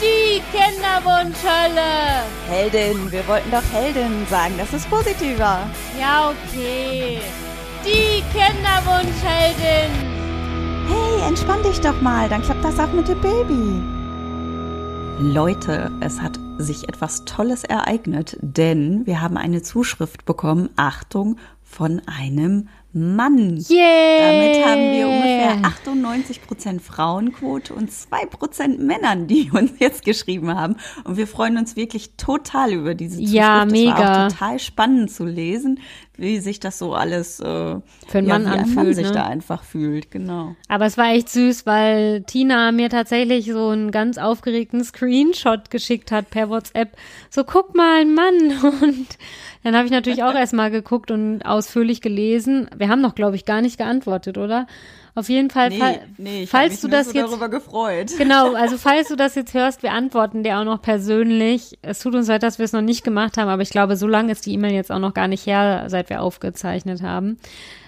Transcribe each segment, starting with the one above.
Die Kinderwunschhölle. Heldin, wir wollten doch Heldin sagen, das ist positiver. Ja, okay. Die Kinderwunschheldin. Hey, entspann dich doch mal, dann klappt das auch mit dem Baby. Leute, es hat sich etwas Tolles ereignet, denn wir haben eine Zuschrift bekommen, Achtung, von einem Mann. Yeah. Damit haben wir ungefähr 98 Prozent Frauenquote und zwei Prozent Männern, die uns jetzt geschrieben haben. Und wir freuen uns wirklich total über diese Zuschrift. Ja, mega. Es war auch total spannend zu lesen, wie sich das so alles äh, Für einen ja, Mann anfühlt, Mann sich ne? da einfach fühlt. Genau. Aber es war echt süß, weil Tina mir tatsächlich so einen ganz aufgeregten Screenshot geschickt hat per WhatsApp. So, guck mal, ein Mann. Und dann habe ich natürlich auch erstmal geguckt und ausführlich gelesen. Wir haben noch, glaube ich, gar nicht geantwortet, oder? Auf jeden Fall, Nee, fall- nee, ich falls du das so jetzt darüber gefreut. Genau, also falls du das jetzt hörst, wir antworten dir auch noch persönlich. Es tut uns leid, dass wir es noch nicht gemacht haben, aber ich glaube, so lange ist die E-Mail jetzt auch noch gar nicht her, seit wir aufgezeichnet haben.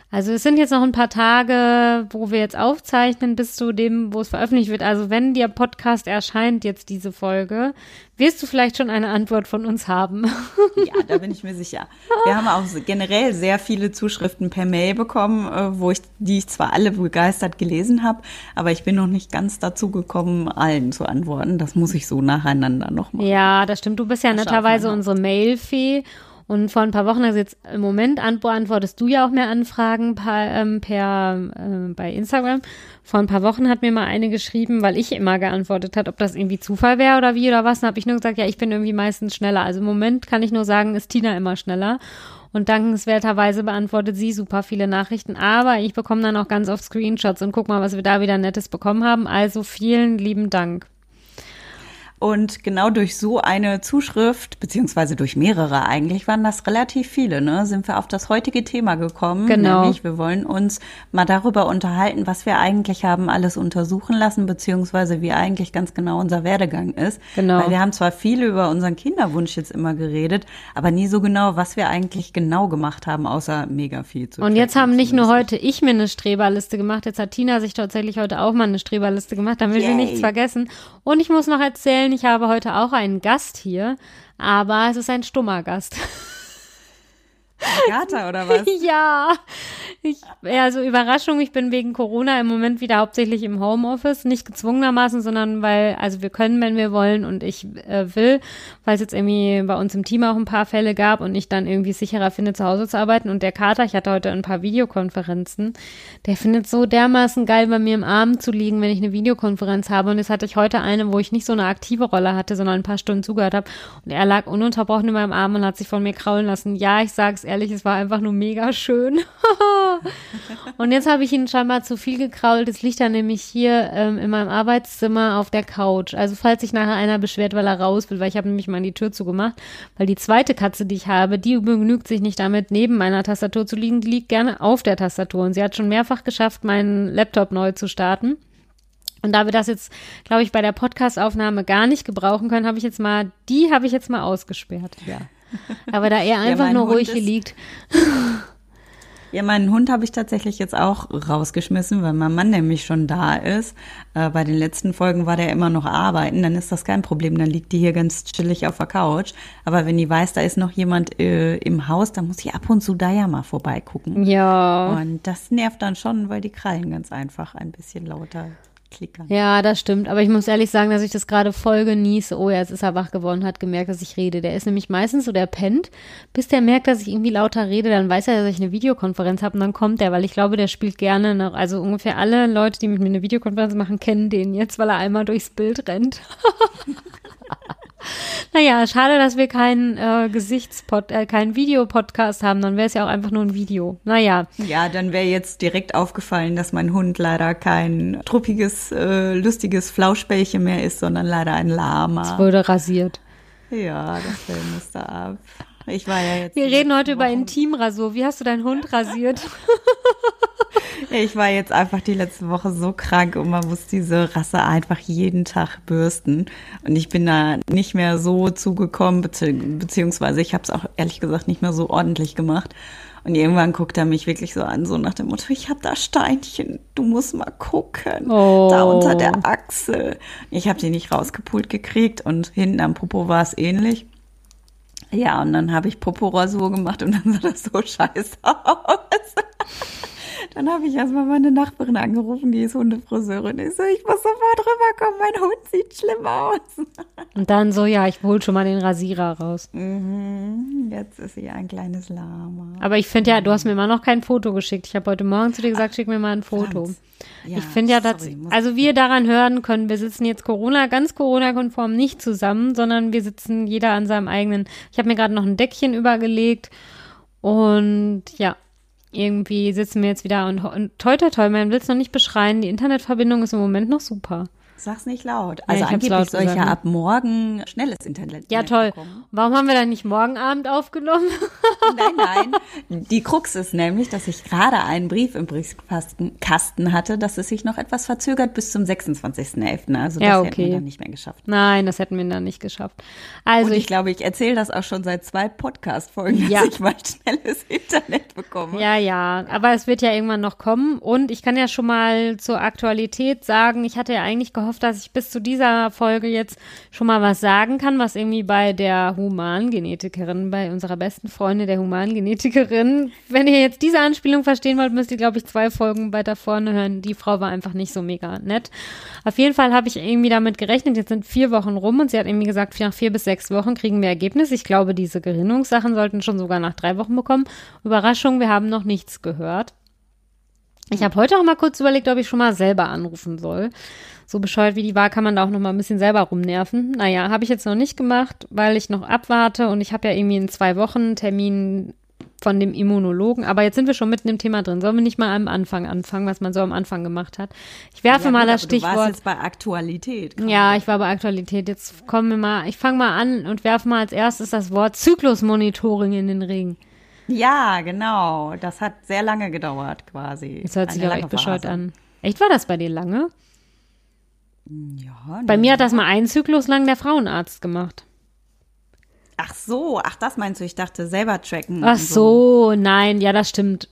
Also es sind jetzt noch ein paar Tage, wo wir jetzt aufzeichnen, bis zu dem, wo es veröffentlicht wird. Also wenn der Podcast erscheint, jetzt diese Folge, wirst du vielleicht schon eine Antwort von uns haben. Ja, da bin ich mir sicher. Wir haben auch generell sehr viele Zuschriften per Mail bekommen, äh, wo ich, die ich zwar alle begeistert gelesen habe, aber ich bin noch nicht ganz dazu gekommen, allen zu antworten. Das muss ich so nacheinander noch machen. Ja, das stimmt. Du bist ja Das netterweise unsere Mailfee. Und vor ein paar Wochen, also jetzt im Moment ant- beantwortest du ja auch mehr Anfragen per, ähm, per äh, bei Instagram. Vor ein paar Wochen hat mir mal eine geschrieben, weil ich immer geantwortet hat, ob das irgendwie Zufall wäre oder wie oder was. Dann habe ich nur gesagt, ja, ich bin irgendwie meistens schneller. Also im Moment kann ich nur sagen, ist Tina immer schneller. Und dankenswerterweise beantwortet sie super viele Nachrichten. Aber ich bekomme dann auch ganz oft Screenshots und guck mal, was wir da wieder Nettes bekommen haben. Also vielen lieben Dank. Und genau durch so eine Zuschrift, beziehungsweise durch mehrere eigentlich, waren das relativ viele, ne? Sind wir auf das heutige Thema gekommen. Genau. Nämlich, wir wollen uns mal darüber unterhalten, was wir eigentlich haben alles untersuchen lassen, beziehungsweise wie eigentlich ganz genau unser Werdegang ist. Genau. Weil wir haben zwar viel über unseren Kinderwunsch jetzt immer geredet, aber nie so genau, was wir eigentlich genau gemacht haben, außer mega viel zu Und jetzt haben nicht nur heute ich mir eine Streberliste gemacht, jetzt hat Tina sich tatsächlich heute auch mal eine Streberliste gemacht, damit wir Yay. nichts vergessen. Und ich muss noch erzählen, ich habe heute auch einen Gast hier, aber es ist ein stummer Gast. Agatha oder was? ja, ich, also Überraschung, ich bin wegen Corona im Moment wieder hauptsächlich im Homeoffice, nicht gezwungenermaßen, sondern weil, also wir können, wenn wir wollen und ich äh, will, weil es jetzt irgendwie bei uns im Team auch ein paar Fälle gab und ich dann irgendwie sicherer finde, zu Hause zu arbeiten. Und der Kater, ich hatte heute ein paar Videokonferenzen, der findet so dermaßen geil, bei mir im Arm zu liegen, wenn ich eine Videokonferenz habe. Und jetzt hatte ich heute eine, wo ich nicht so eine aktive Rolle hatte, sondern ein paar Stunden zugehört habe. Und er lag ununterbrochen in meinem Arm und hat sich von mir kraulen lassen. Ja, ich sag's ehrlich, es war einfach nur mega schön. und jetzt habe ich ihn scheinbar zu viel gekrault. Jetzt liegt er nämlich hier ähm, in meinem Arbeitszimmer auf der Couch. Also falls sich nachher einer beschwert, weil er raus will, weil ich habe nämlich mal die Tür zugemacht, weil die zweite Katze, die ich habe, die begnügt sich nicht damit, neben meiner Tastatur zu liegen. Die liegt gerne auf der Tastatur. Und sie hat schon mehrfach geschafft, meinen Laptop neu zu starten. Und da wir das jetzt, glaube ich, bei der Podcastaufnahme gar nicht gebrauchen können, habe ich jetzt mal, die habe ich jetzt mal ausgesperrt, ja. Aber da er einfach mein nur Hund ruhig hier liegt. Ja, meinen Hund habe ich tatsächlich jetzt auch rausgeschmissen, weil mein Mann nämlich schon da ist. Äh, bei den letzten Folgen war der immer noch arbeiten, dann ist das kein Problem, dann liegt die hier ganz chillig auf der Couch. Aber wenn die weiß, da ist noch jemand äh, im Haus, dann muss ich ab und zu da ja mal vorbeigucken. Ja. Und das nervt dann schon, weil die Krallen ganz einfach ein bisschen lauter klickern. Ja, das stimmt. Aber ich muss ehrlich sagen, dass ich das gerade voll genieße. Oh, jetzt ist er wach geworden, hat gemerkt, dass ich rede. Der ist nämlich meistens so, der pennt, bis der merkt, dass ich irgendwie lauter rede, dann weiß er, dass ich eine Videokonferenz habe und dann kommt er, weil ich glaube, der spielt gerne noch. Also ungefähr alle Leute, die mit mir eine Videokonferenz machen, kennen den jetzt, weil er einmal durchs Bild rennt. naja, schade, dass wir keinen äh, Gesichtspod, äh, keinen Videopodcast haben, dann wäre es ja auch einfach nur ein Video. Naja. Ja, dann wäre jetzt direkt aufgefallen, dass mein Hund leider kein truppiges, äh, lustiges Flauschbällchen mehr ist, sondern leider ein Lama. Wurde rasiert. Ja, das Fell musste ab. Ich war ja jetzt. Wir reden heute über Intimrasur. Wie hast du deinen Hund rasiert? Ich war jetzt einfach die letzte Woche so krank und man muss diese Rasse einfach jeden Tag bürsten. Und ich bin da nicht mehr so zugekommen, bezieh beziehungsweise ich habe es auch ehrlich gesagt nicht mehr so ordentlich gemacht. Und irgendwann guckt er mich wirklich so an, so nach dem Motto, ich habe da Steinchen, du musst mal gucken. Oh. Da unter der Achsel. Ich habe die nicht rausgepult gekriegt und hinten am Popo war es ähnlich. Ja, und dann habe ich Popo-Rasur gemacht und dann sah das so scheiße aus. Dann habe ich erstmal meine Nachbarin angerufen, die ist Hundefriseurin. Ich so, ich muss sofort rüberkommen, mein Hund sieht schlimm aus. Und dann so, ja, ich hol schon mal den Rasierer raus. Mhm, jetzt ist sie ein kleines Lama. Aber ich finde ja, du hast mir immer noch kein Foto geschickt. Ich habe heute Morgen zu dir gesagt, schick mir mal ein Foto. Ja, ich finde ja, dass, sorry, also wir daran hören können, wir sitzen jetzt Corona, ganz Corona-konform nicht zusammen, sondern wir sitzen jeder an seinem eigenen. Ich habe mir gerade noch ein Deckchen übergelegt und ja, irgendwie sitzen wir jetzt wieder und, und toi toi toi, man will es noch nicht beschreien, die Internetverbindung ist im Moment noch super. Sag's nicht laut. Ja, Also ich hab's angeblich laut soll ich ja ne? ab morgen schnelles Internet Ja, toll. bekommen. Warum haben wir dann nicht morgen Abend aufgenommen? Nein, nein. Die Krux ist nämlich, dass ich gerade einen Brief im Briefkasten Kasten hatte, dass es sich noch etwas verzögert bis zum 26.11. Also das Ja, hätten wir okay. dann nicht mehr geschafft. Nein, das hätten wir dann nicht geschafft. Also Und ich ich glaube, ich erzähle das auch schon seit zwei Podcast-Folgen, Ja. dass ich mal schnelles Internet bekomme. Ja, ja, aber es wird ja irgendwann noch kommen. Und ich kann ja schon mal zur Aktualität sagen, ich hatte ja eigentlich gehofft, dass ich bis zu dieser Folge jetzt schon mal was sagen kann, was irgendwie bei der Humangenetikerin, bei unserer besten Freundin der Humangenetikerin, wenn ihr jetzt diese Anspielung verstehen wollt, müsst ihr, glaube ich, zwei Folgen weiter vorne hören. Die Frau war einfach nicht so mega nett. Auf jeden Fall habe ich irgendwie damit gerechnet, jetzt sind vier Wochen rum und sie hat irgendwie gesagt, nach vier bis sechs Wochen kriegen wir Ergebnis. Ich glaube, diese Gerinnungssachen sollten schon sogar nach drei Wochen bekommen. Überraschung, wir haben noch nichts gehört. Ich habe heute auch mal kurz überlegt, ob ich schon mal selber anrufen soll. So bescheuert wie die war, kann man da auch noch mal ein bisschen selber rumnerven. Naja, habe ich jetzt noch nicht gemacht, weil ich noch abwarte und ich habe ja irgendwie in zwei Wochen einen Termin von dem Immunologen. Aber jetzt sind wir schon mitten im Thema drin. Sollen wir nicht mal am Anfang anfangen, was man so am Anfang gemacht hat? Ich werfe Ja, mal das aber Du warst Stichwort. jetzt bei Aktualität. Ja, ich war bei Aktualität. Jetzt kommen wir mal, ich fange mal an und werfe mal als erstes das Wort Zyklusmonitoring in den Ring. Ja, genau. Das hat sehr lange gedauert, quasi. Das hört sich auch echt bescheuert Phase. an. Echt, war das bei dir lange? Ja, Bei mir hat das mal einen Zyklus lang der Frauenarzt gemacht. Ach so, ach, das meinst du? Ich dachte, selber tracken. Ach und so, nein, ja, das stimmt.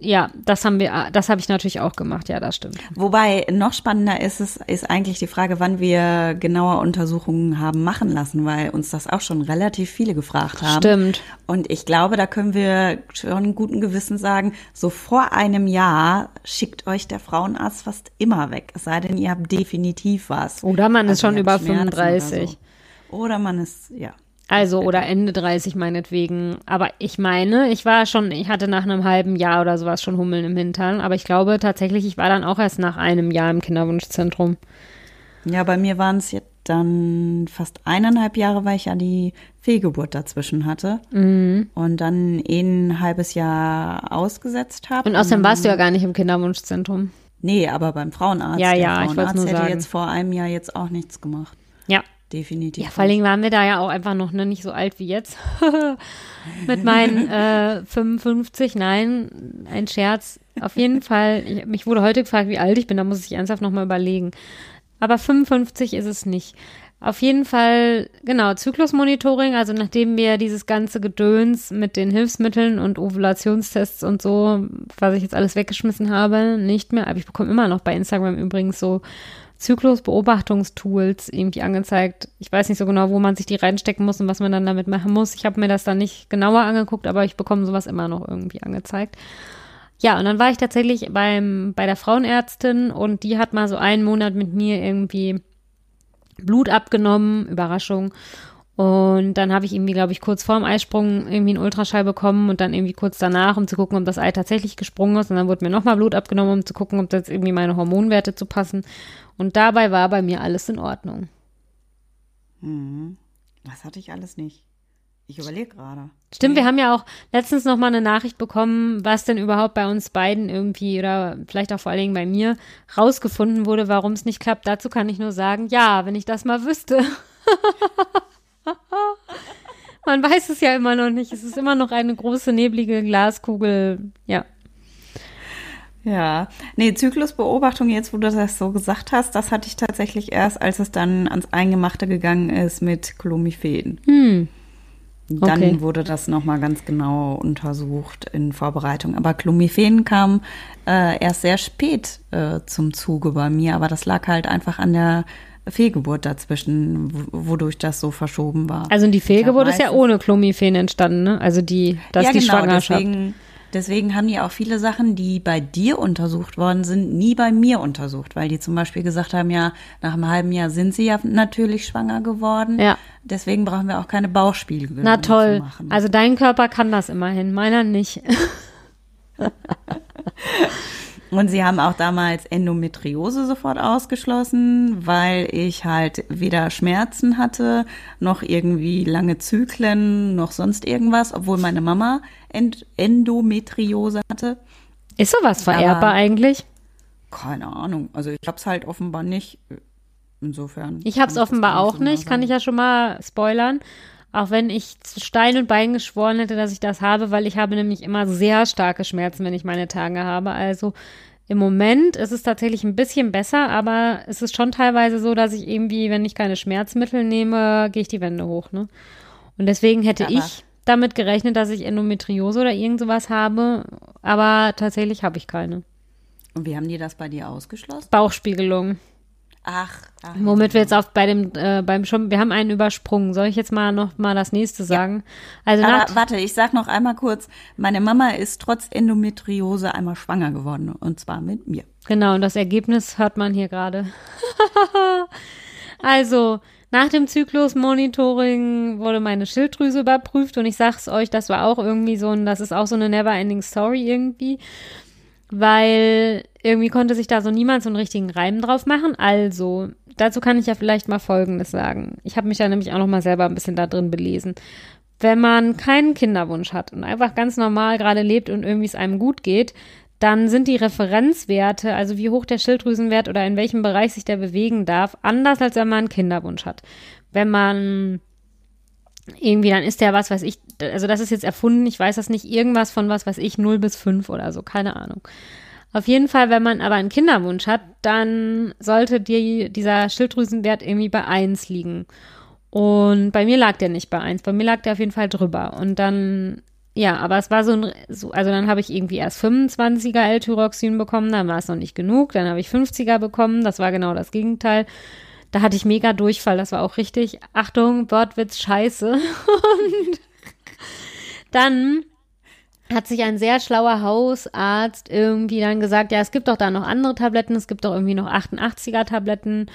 Ja, das haben wir, das habe ich natürlich auch gemacht, ja, das stimmt. Wobei noch spannender ist es, ist eigentlich die Frage, wann wir genauer Untersuchungen haben machen lassen, weil uns das auch schon relativ viele gefragt haben. Stimmt. Und ich glaube, da können wir schon guten Gewissen sagen, so vor einem Jahr schickt euch der Frauenarzt fast immer weg. Es sei denn, ihr habt definitiv was. Oder man ist Also schon ihr über habt Schmerzen 35. Oder, so. oder man ist, ja. Also, oder Ende 30 meinetwegen. Aber ich meine, ich war schon, ich hatte nach einem halben Jahr oder sowas schon Hummeln im Hintern. Aber ich glaube tatsächlich, ich war dann auch erst nach einem Jahr im Kinderwunschzentrum. Ja, bei mir waren es jetzt dann fast eineinhalb Jahre, weil ich ja die Fehlgeburt dazwischen hatte. Mhm. Und dann eh ein halbes Jahr ausgesetzt habe. Und außerdem warst du ja gar nicht im Kinderwunschzentrum. Nee, aber beim Frauenarzt. Ja, ja, ich wollt's Frauenarzt nur hätte sagen. jetzt vor einem Jahr jetzt auch nichts gemacht. Ja. Definitiv. Ja, vor allen Dingen waren wir da ja auch einfach noch ne, nicht so alt wie jetzt. Mit meinen äh, 55, nein, ein Scherz. Auf jeden Fall, ich, mich wurde heute gefragt, wie alt ich bin, da muss ich ernsthaft nochmal überlegen. Aber 55 ist es nicht. Auf jeden Fall, genau, Zyklusmonitoring, also nachdem wir dieses ganze Gedöns mit den Hilfsmitteln und Ovulationstests und so, was ich jetzt alles weggeschmissen habe, nicht mehr, aber ich bekomme immer noch bei Instagram übrigens so Zyklusbeobachtungstools irgendwie angezeigt. Ich weiß nicht so genau, wo man sich die reinstecken muss und was man dann damit machen muss. Ich habe mir das dann nicht genauer angeguckt, aber ich bekomme sowas immer noch irgendwie angezeigt. Ja, und dann war ich tatsächlich beim, bei der Frauenärztin und die hat mal so einen Monat mit mir irgendwie Blut abgenommen, Überraschung. Und dann habe ich irgendwie, glaube ich, kurz vorm Eisprung irgendwie einen Ultraschall bekommen und dann irgendwie kurz danach, um zu gucken, ob das Ei tatsächlich gesprungen ist. Und dann wurde mir nochmal Blut abgenommen, um zu gucken, ob das irgendwie meine Hormonwerte zu passen. Und dabei war bei mir alles in Ordnung. Das hatte ich alles nicht. Ich überlege gerade. Stimmt, wir haben ja auch letztens noch mal eine Nachricht bekommen, was denn überhaupt bei uns beiden irgendwie oder vielleicht auch vor allen Dingen bei mir rausgefunden wurde, warum es nicht klappt. Dazu kann ich nur sagen, ja, wenn ich das mal wüsste. Man weiß es ja immer noch nicht. Es ist immer noch eine große neblige Glaskugel. Ja. Ja, nee, Zyklusbeobachtung, jetzt wo du das so gesagt hast, das hatte ich tatsächlich erst, als es dann ans Eingemachte gegangen ist mit Clomiphen. Hm. Dann Okay. wurde das nochmal ganz genau untersucht in Vorbereitung. Aber Clomiphen kam äh, erst sehr spät äh, zum Zuge bei mir, aber das lag halt einfach an der Fehlgeburt dazwischen, wodurch das so verschoben war. Also die Fehlgeburt ist ja ohne Clomiphen entstanden, ne? Also die, das ja, die genau, Schwangerschaft. Deswegen, deswegen haben die auch viele Sachen, die bei dir untersucht worden sind, nie bei mir untersucht, weil die zum Beispiel gesagt haben, ja, nach einem halben Jahr sind sie ja natürlich schwanger geworden. Ja. Deswegen brauchen wir auch keine Bauchspiegelung Na toll. zu machen. Also dein Körper kann das immerhin, meiner nicht. Und sie haben auch damals Endometriose sofort ausgeschlossen, weil ich halt weder Schmerzen hatte, noch irgendwie lange Zyklen, noch sonst irgendwas, obwohl meine Mama End Endometriose hatte. Ist sowas vererbbar Aber- eigentlich? Keine Ahnung. Also ich hab's halt offenbar nicht. Insofern. Ich habe es kann das offenbar auch nicht, kann ich ja schon mal spoilern. Auch wenn ich zu Stein und Bein geschworen hätte, dass ich das habe, weil ich habe nämlich immer sehr starke Schmerzen, wenn ich meine Tage habe. Also im Moment ist es tatsächlich ein bisschen besser, aber es ist schon teilweise so, dass ich irgendwie, wenn ich keine Schmerzmittel nehme, gehe ich die Wände hoch. Ne? Und deswegen hätte Aber- ich damit gerechnet, dass ich Endometriose oder irgend sowas habe, aber tatsächlich habe ich keine. Und wie haben die das bei dir ausgeschlossen? Bauchspiegelung. Ach, ach. Womit wir jetzt auf bei dem äh, beim schon wir haben einen übersprungen. Soll ich jetzt mal noch mal das nächste sagen? Also nach, Aber warte, ich sag noch einmal kurz. Meine Mama ist trotz Endometriose einmal schwanger geworden. Und zwar mit mir. genau und das Ergebnis hört man hier gerade. also nach dem Zyklusmonitoring wurde meine Schilddrüse überprüft und ich sag's euch, das war auch irgendwie so ein, das ist auch so eine never-ending Story irgendwie, weil irgendwie konnte sich da so niemand so einen richtigen Reim drauf machen. Also dazu kann ich ja vielleicht mal Folgendes sagen. Ich habe mich da nämlich auch noch mal selber ein bisschen da drin belesen. Wenn man keinen Kinderwunsch hat und einfach ganz normal gerade lebt und irgendwie es einem gut geht, dann sind die Referenzwerte, also wie hoch der Schilddrüsenwert oder in welchem Bereich sich der bewegen darf, anders als wenn man einen Kinderwunsch hat. Wenn man irgendwie, dann ist der was weiß ich, also das ist jetzt erfunden, ich weiß das nicht, irgendwas von was weiß ich, 0 bis 5 oder so, keine Ahnung. Auf jeden Fall, wenn man aber einen Kinderwunsch hat, dann sollte die, dieser Schilddrüsenwert irgendwie bei 1 liegen. Und bei mir lag der nicht bei 1, bei mir lag der auf jeden Fall drüber. Und dann, ja, aber es war so ein, so, also dann habe ich irgendwie erst 25er L-Tyroxin bekommen, dann war es noch nicht genug, dann habe ich 50er bekommen, das war genau das Gegenteil. Da hatte ich mega Durchfall, das war auch richtig, Achtung, Wortwitz, scheiße. Und dann hat sich ein sehr schlauer Hausarzt irgendwie dann gesagt, ja, es gibt doch da noch andere Tabletten, es gibt doch irgendwie noch 88er Tabletten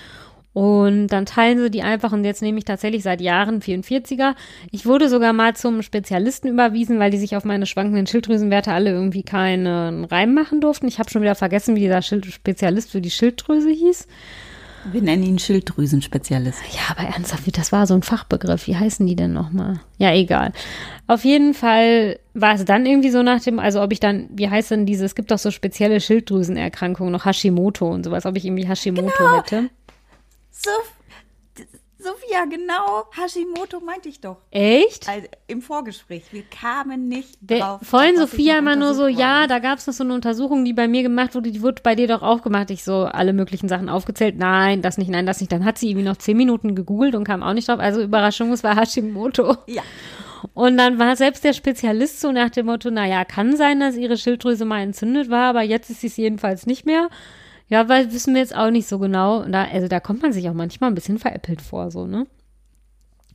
und dann teilen sie die einfach und jetzt nehme ich tatsächlich seit Jahren 44er. Ich wurde sogar mal zum Spezialisten überwiesen, weil die sich auf meine schwankenden Schilddrüsenwerte alle irgendwie keinen Reim machen durften. Ich habe schon wieder vergessen, wie dieser Schild Spezialist für die Schilddrüse hieß. Wir nennen ihn Schilddrüsenspezialist. Ja, aber ernsthaft, das war so ein Fachbegriff. Wie heißen die denn nochmal? Ja, egal. Auf jeden Fall war es dann irgendwie so nach dem, also ob ich dann, wie heißt denn diese, es gibt doch so spezielle Schilddrüsenerkrankungen, noch Hashimoto und sowas, ob ich irgendwie Hashimoto Genau. hätte. So, Sophia, genau. Hashimoto meinte ich doch. Echt? Also, Im Vorgespräch. Wir kamen nicht Der, drauf. vorhin Sophia immer nur so, untersucht ja, worden da gab es noch so eine Untersuchung, die bei mir gemacht wurde, die wurde bei dir doch auch gemacht. Ich so, alle möglichen Sachen aufgezählt. Nein, das nicht, nein, das nicht. Dann hat sie irgendwie noch zehn Minuten gegoogelt und kam auch nicht drauf. Also Überraschung, es war Hashimoto. Ja. Und dann war selbst der Spezialist so nach dem Motto, naja, kann sein, dass ihre Schilddrüse mal entzündet war, aber jetzt ist sie es jedenfalls nicht mehr. Ja, weil wissen wir jetzt auch nicht so genau. Da, also da kommt man sich auch manchmal ein bisschen veräppelt vor, so, ne?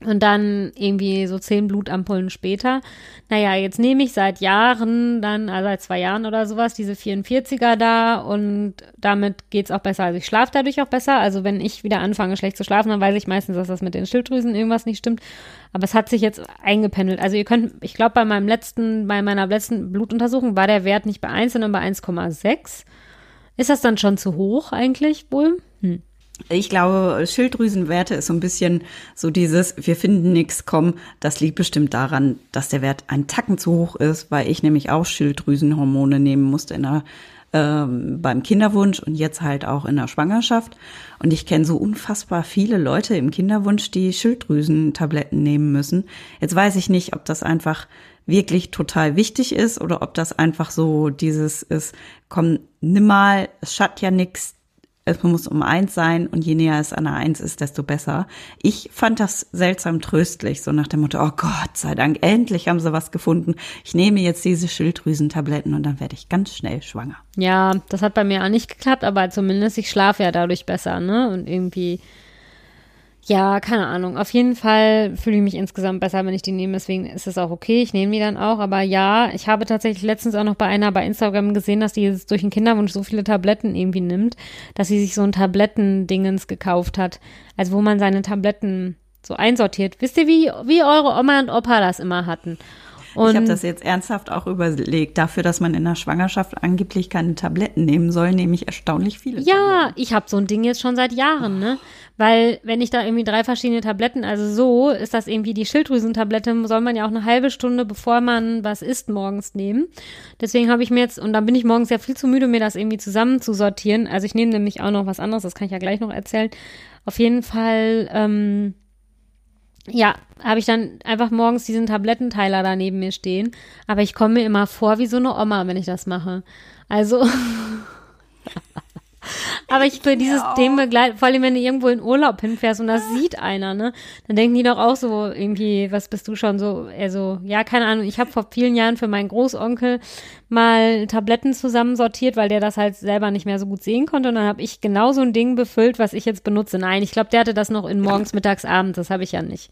Und dann irgendwie so zehn Blutampullen später. Naja, jetzt nehme ich seit Jahren, dann, also seit zwei Jahren oder sowas, diese 44er da und damit geht's auch besser. Also ich schlafe dadurch auch besser. Also wenn ich wieder anfange, schlecht zu schlafen, dann weiß ich meistens, dass das mit den Schilddrüsen irgendwas nicht stimmt. Aber es hat sich jetzt eingependelt. Also ihr könnt, ich glaube, bei meinem letzten, bei meiner letzten Blutuntersuchung war der Wert nicht bei 1, sondern bei 1,6. Ist das dann schon zu hoch eigentlich wohl? Hm. Ich glaube, Schilddrüsenwerte ist so ein bisschen so dieses, wir finden nichts, komm, das liegt bestimmt daran, dass der Wert ein Tacken zu hoch ist, weil ich nämlich auch Schilddrüsenhormone nehmen musste in der, ähm, beim Kinderwunsch und jetzt halt auch in der Schwangerschaft. Und ich kenne so unfassbar viele Leute im Kinderwunsch, die Schilddrüsentabletten nehmen müssen. Jetzt weiß ich nicht, ob das einfach wirklich total wichtig ist oder ob das einfach so dieses ist, komm, nimm mal, es schadet ja nix, es muss um eins sein und je näher es an der Eins ist, desto besser. Ich fand das seltsam tröstlich, so nach dem Motto, oh Gott sei Dank, endlich haben sie was gefunden. Ich nehme jetzt diese Schilddrüsentabletten und dann werde ich ganz schnell schwanger. Ja, das hat bei mir auch nicht geklappt, aber zumindest ich schlafe ja dadurch besser, ne? Und irgendwie ja, keine Ahnung. Auf jeden Fall fühle ich mich insgesamt besser, wenn ich die nehme. Deswegen ist es auch okay. Ich nehme die dann auch. Aber ja, ich habe tatsächlich letztens auch noch bei einer bei Instagram gesehen, dass die jetzt durch den Kinderwunsch so viele Tabletten irgendwie nimmt, dass sie sich so ein Tablettendingens gekauft hat. Also wo man seine Tabletten so einsortiert. Wisst ihr, wie, wie eure Oma und Opa das immer hatten? Und ich habe das jetzt ernsthaft auch überlegt. Dafür, dass man in der Schwangerschaft angeblich keine Tabletten nehmen soll, nehme ich erstaunlich viele. Ja, Tabletten. ich habe so ein Ding jetzt schon seit Jahren, ne? Weil wenn ich da irgendwie drei verschiedene Tabletten, also so ist das irgendwie die Schilddrüsentablette, soll man ja auch eine halbe Stunde, bevor man was isst, morgens nehmen. Deswegen habe ich mir jetzt, und dann bin ich morgens ja viel zu müde, mir das irgendwie zusammen zu sortieren. Also ich nehme nämlich auch noch was anderes, das kann ich ja gleich noch erzählen. Auf jeden Fall, ähm, ja, habe ich dann einfach morgens diesen Tablettenteiler da neben mir stehen. Aber ich komme mir immer vor wie so eine Oma, wenn ich das mache. Also. Aber ich will dieses ja. Ding begleiten, vor allem wenn du irgendwo in Urlaub hinfährst und das sieht einer, ne? Dann denken die doch auch so irgendwie, was bist du schon so, also, ja, keine Ahnung, ich habe vor vielen Jahren für meinen Großonkel mal Tabletten zusammensortiert, weil der das halt selber nicht mehr so gut sehen konnte und dann habe ich genau so ein Ding befüllt, was ich jetzt benutze. Nein, ich glaube, der hatte das noch in morgens, mittags, abends, das habe ich ja nicht.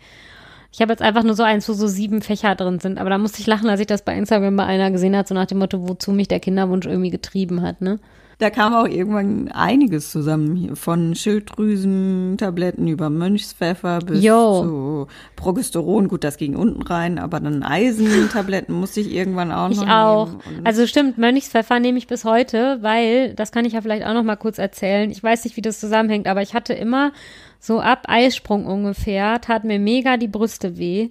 Ich habe jetzt einfach nur so eins, wo so sieben Fächer drin sind. Aber da musste ich lachen, als ich das bei Instagram bei einer gesehen hat, so nach dem Motto, wozu mich der Kinderwunsch irgendwie getrieben hat, ne? Da kam auch irgendwann einiges zusammen. Von Schilddrüsentabletten über Mönchspfeffer bis Yo. zu Progesteron. Gut, das ging unten rein, aber dann Eisentabletten musste ich irgendwann auch noch Ich auch. Also stimmt, Mönchspfeffer nehme ich bis heute, weil, das kann ich ja vielleicht auch noch mal kurz erzählen. Ich weiß nicht, wie das zusammenhängt, aber ich hatte immer so ab Eisprung ungefähr, tat mir mega die Brüste weh.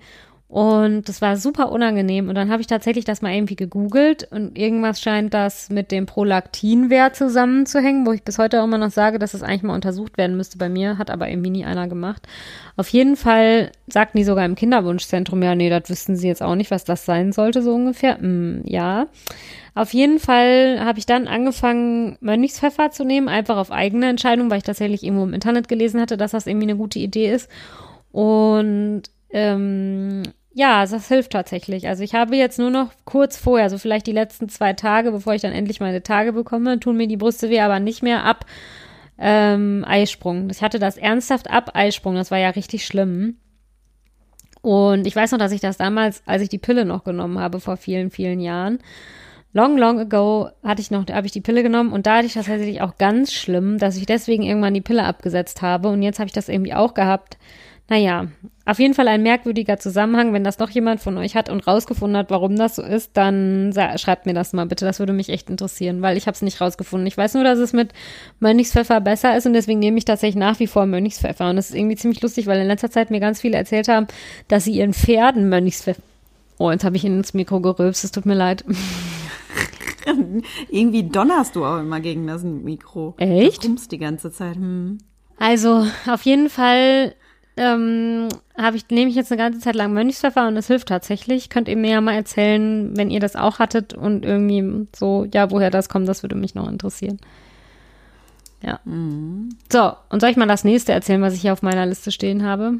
Und das war super unangenehm. Und dann habe ich tatsächlich das mal irgendwie gegoogelt und irgendwas scheint das mit dem Prolaktinwert zusammenzuhängen, wo ich bis heute auch immer noch sage, dass das eigentlich mal untersucht werden müsste bei mir, hat aber irgendwie nie einer gemacht. Auf jeden Fall sagten die sogar im Kinderwunschzentrum, ja, nee, das wüssten sie jetzt auch nicht, was das sein sollte, so ungefähr. Hm, ja. Auf jeden Fall habe ich dann angefangen, Mönchspfeffer zu nehmen, einfach auf eigene Entscheidung, weil ich tatsächlich irgendwo im Internet gelesen hatte, dass das irgendwie eine gute Idee ist. Und ähm, ja, das hilft tatsächlich. Also ich habe jetzt nur noch kurz vorher, so vielleicht die letzten zwei Tage, bevor ich dann endlich meine Tage bekomme, tun mir die Brüste weh, aber nicht mehr ab ähm, Eisprung. Ich hatte das ernsthaft ab Eisprung. Das war ja richtig schlimm. Und ich weiß noch, dass ich das damals, als ich die Pille noch genommen habe, vor vielen, vielen Jahren, long, long ago hatte ich noch, habe ich die Pille genommen und da hatte ich das tatsächlich auch ganz schlimm, dass ich deswegen irgendwann die Pille abgesetzt habe und jetzt habe ich das irgendwie auch gehabt, naja, auf jeden Fall ein merkwürdiger Zusammenhang. Wenn das noch jemand von euch hat und rausgefunden hat, warum das so ist, dann schreibt mir das mal bitte. Das würde mich echt interessieren, weil ich habe es nicht rausgefunden. Ich weiß nur, dass es mit Mönchspfeffer besser ist und deswegen nehme ich tatsächlich nach wie vor Mönchspfeffer. Und das ist irgendwie ziemlich lustig, weil in letzter Zeit mir ganz viele erzählt haben, dass sie ihren Pferden Mönchspfeffer. Oh, jetzt habe ich ins Mikro gerülpst. Es tut mir leid. irgendwie donnerst du auch immer gegen das Mikro. Echt? Du die ganze Zeit. Hm. Also, auf jeden Fall ähm, habe ich, nehme ich jetzt eine ganze Zeit lang Mönchspfeffer und es hilft tatsächlich. Könnt ihr mir ja mal erzählen, wenn ihr das auch hattet und irgendwie so, ja, woher das kommt, das würde mich noch interessieren. Ja. Mhm. So, und soll ich mal das nächste erzählen, was ich hier auf meiner Liste stehen habe?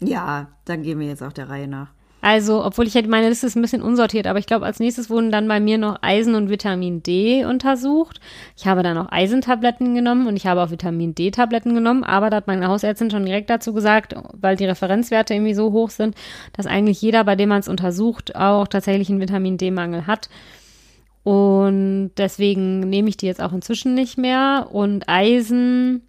Ja, dann gehen wir jetzt auch der Reihe nach. Also, obwohl ich hätte, meine Liste ist ein bisschen unsortiert, aber ich glaube, als nächstes wurden dann bei mir noch Eisen und Vitamin D untersucht. Ich habe dann auch Eisentabletten genommen und ich habe auch Vitamin D-Tabletten genommen, aber da hat meine Hausärztin schon direkt dazu gesagt, weil die Referenzwerte irgendwie so hoch sind, dass eigentlich jeder, bei dem man es untersucht, auch tatsächlich einen Vitamin D-Mangel hat. Und deswegen nehme ich die jetzt auch inzwischen nicht mehr. Und Eisen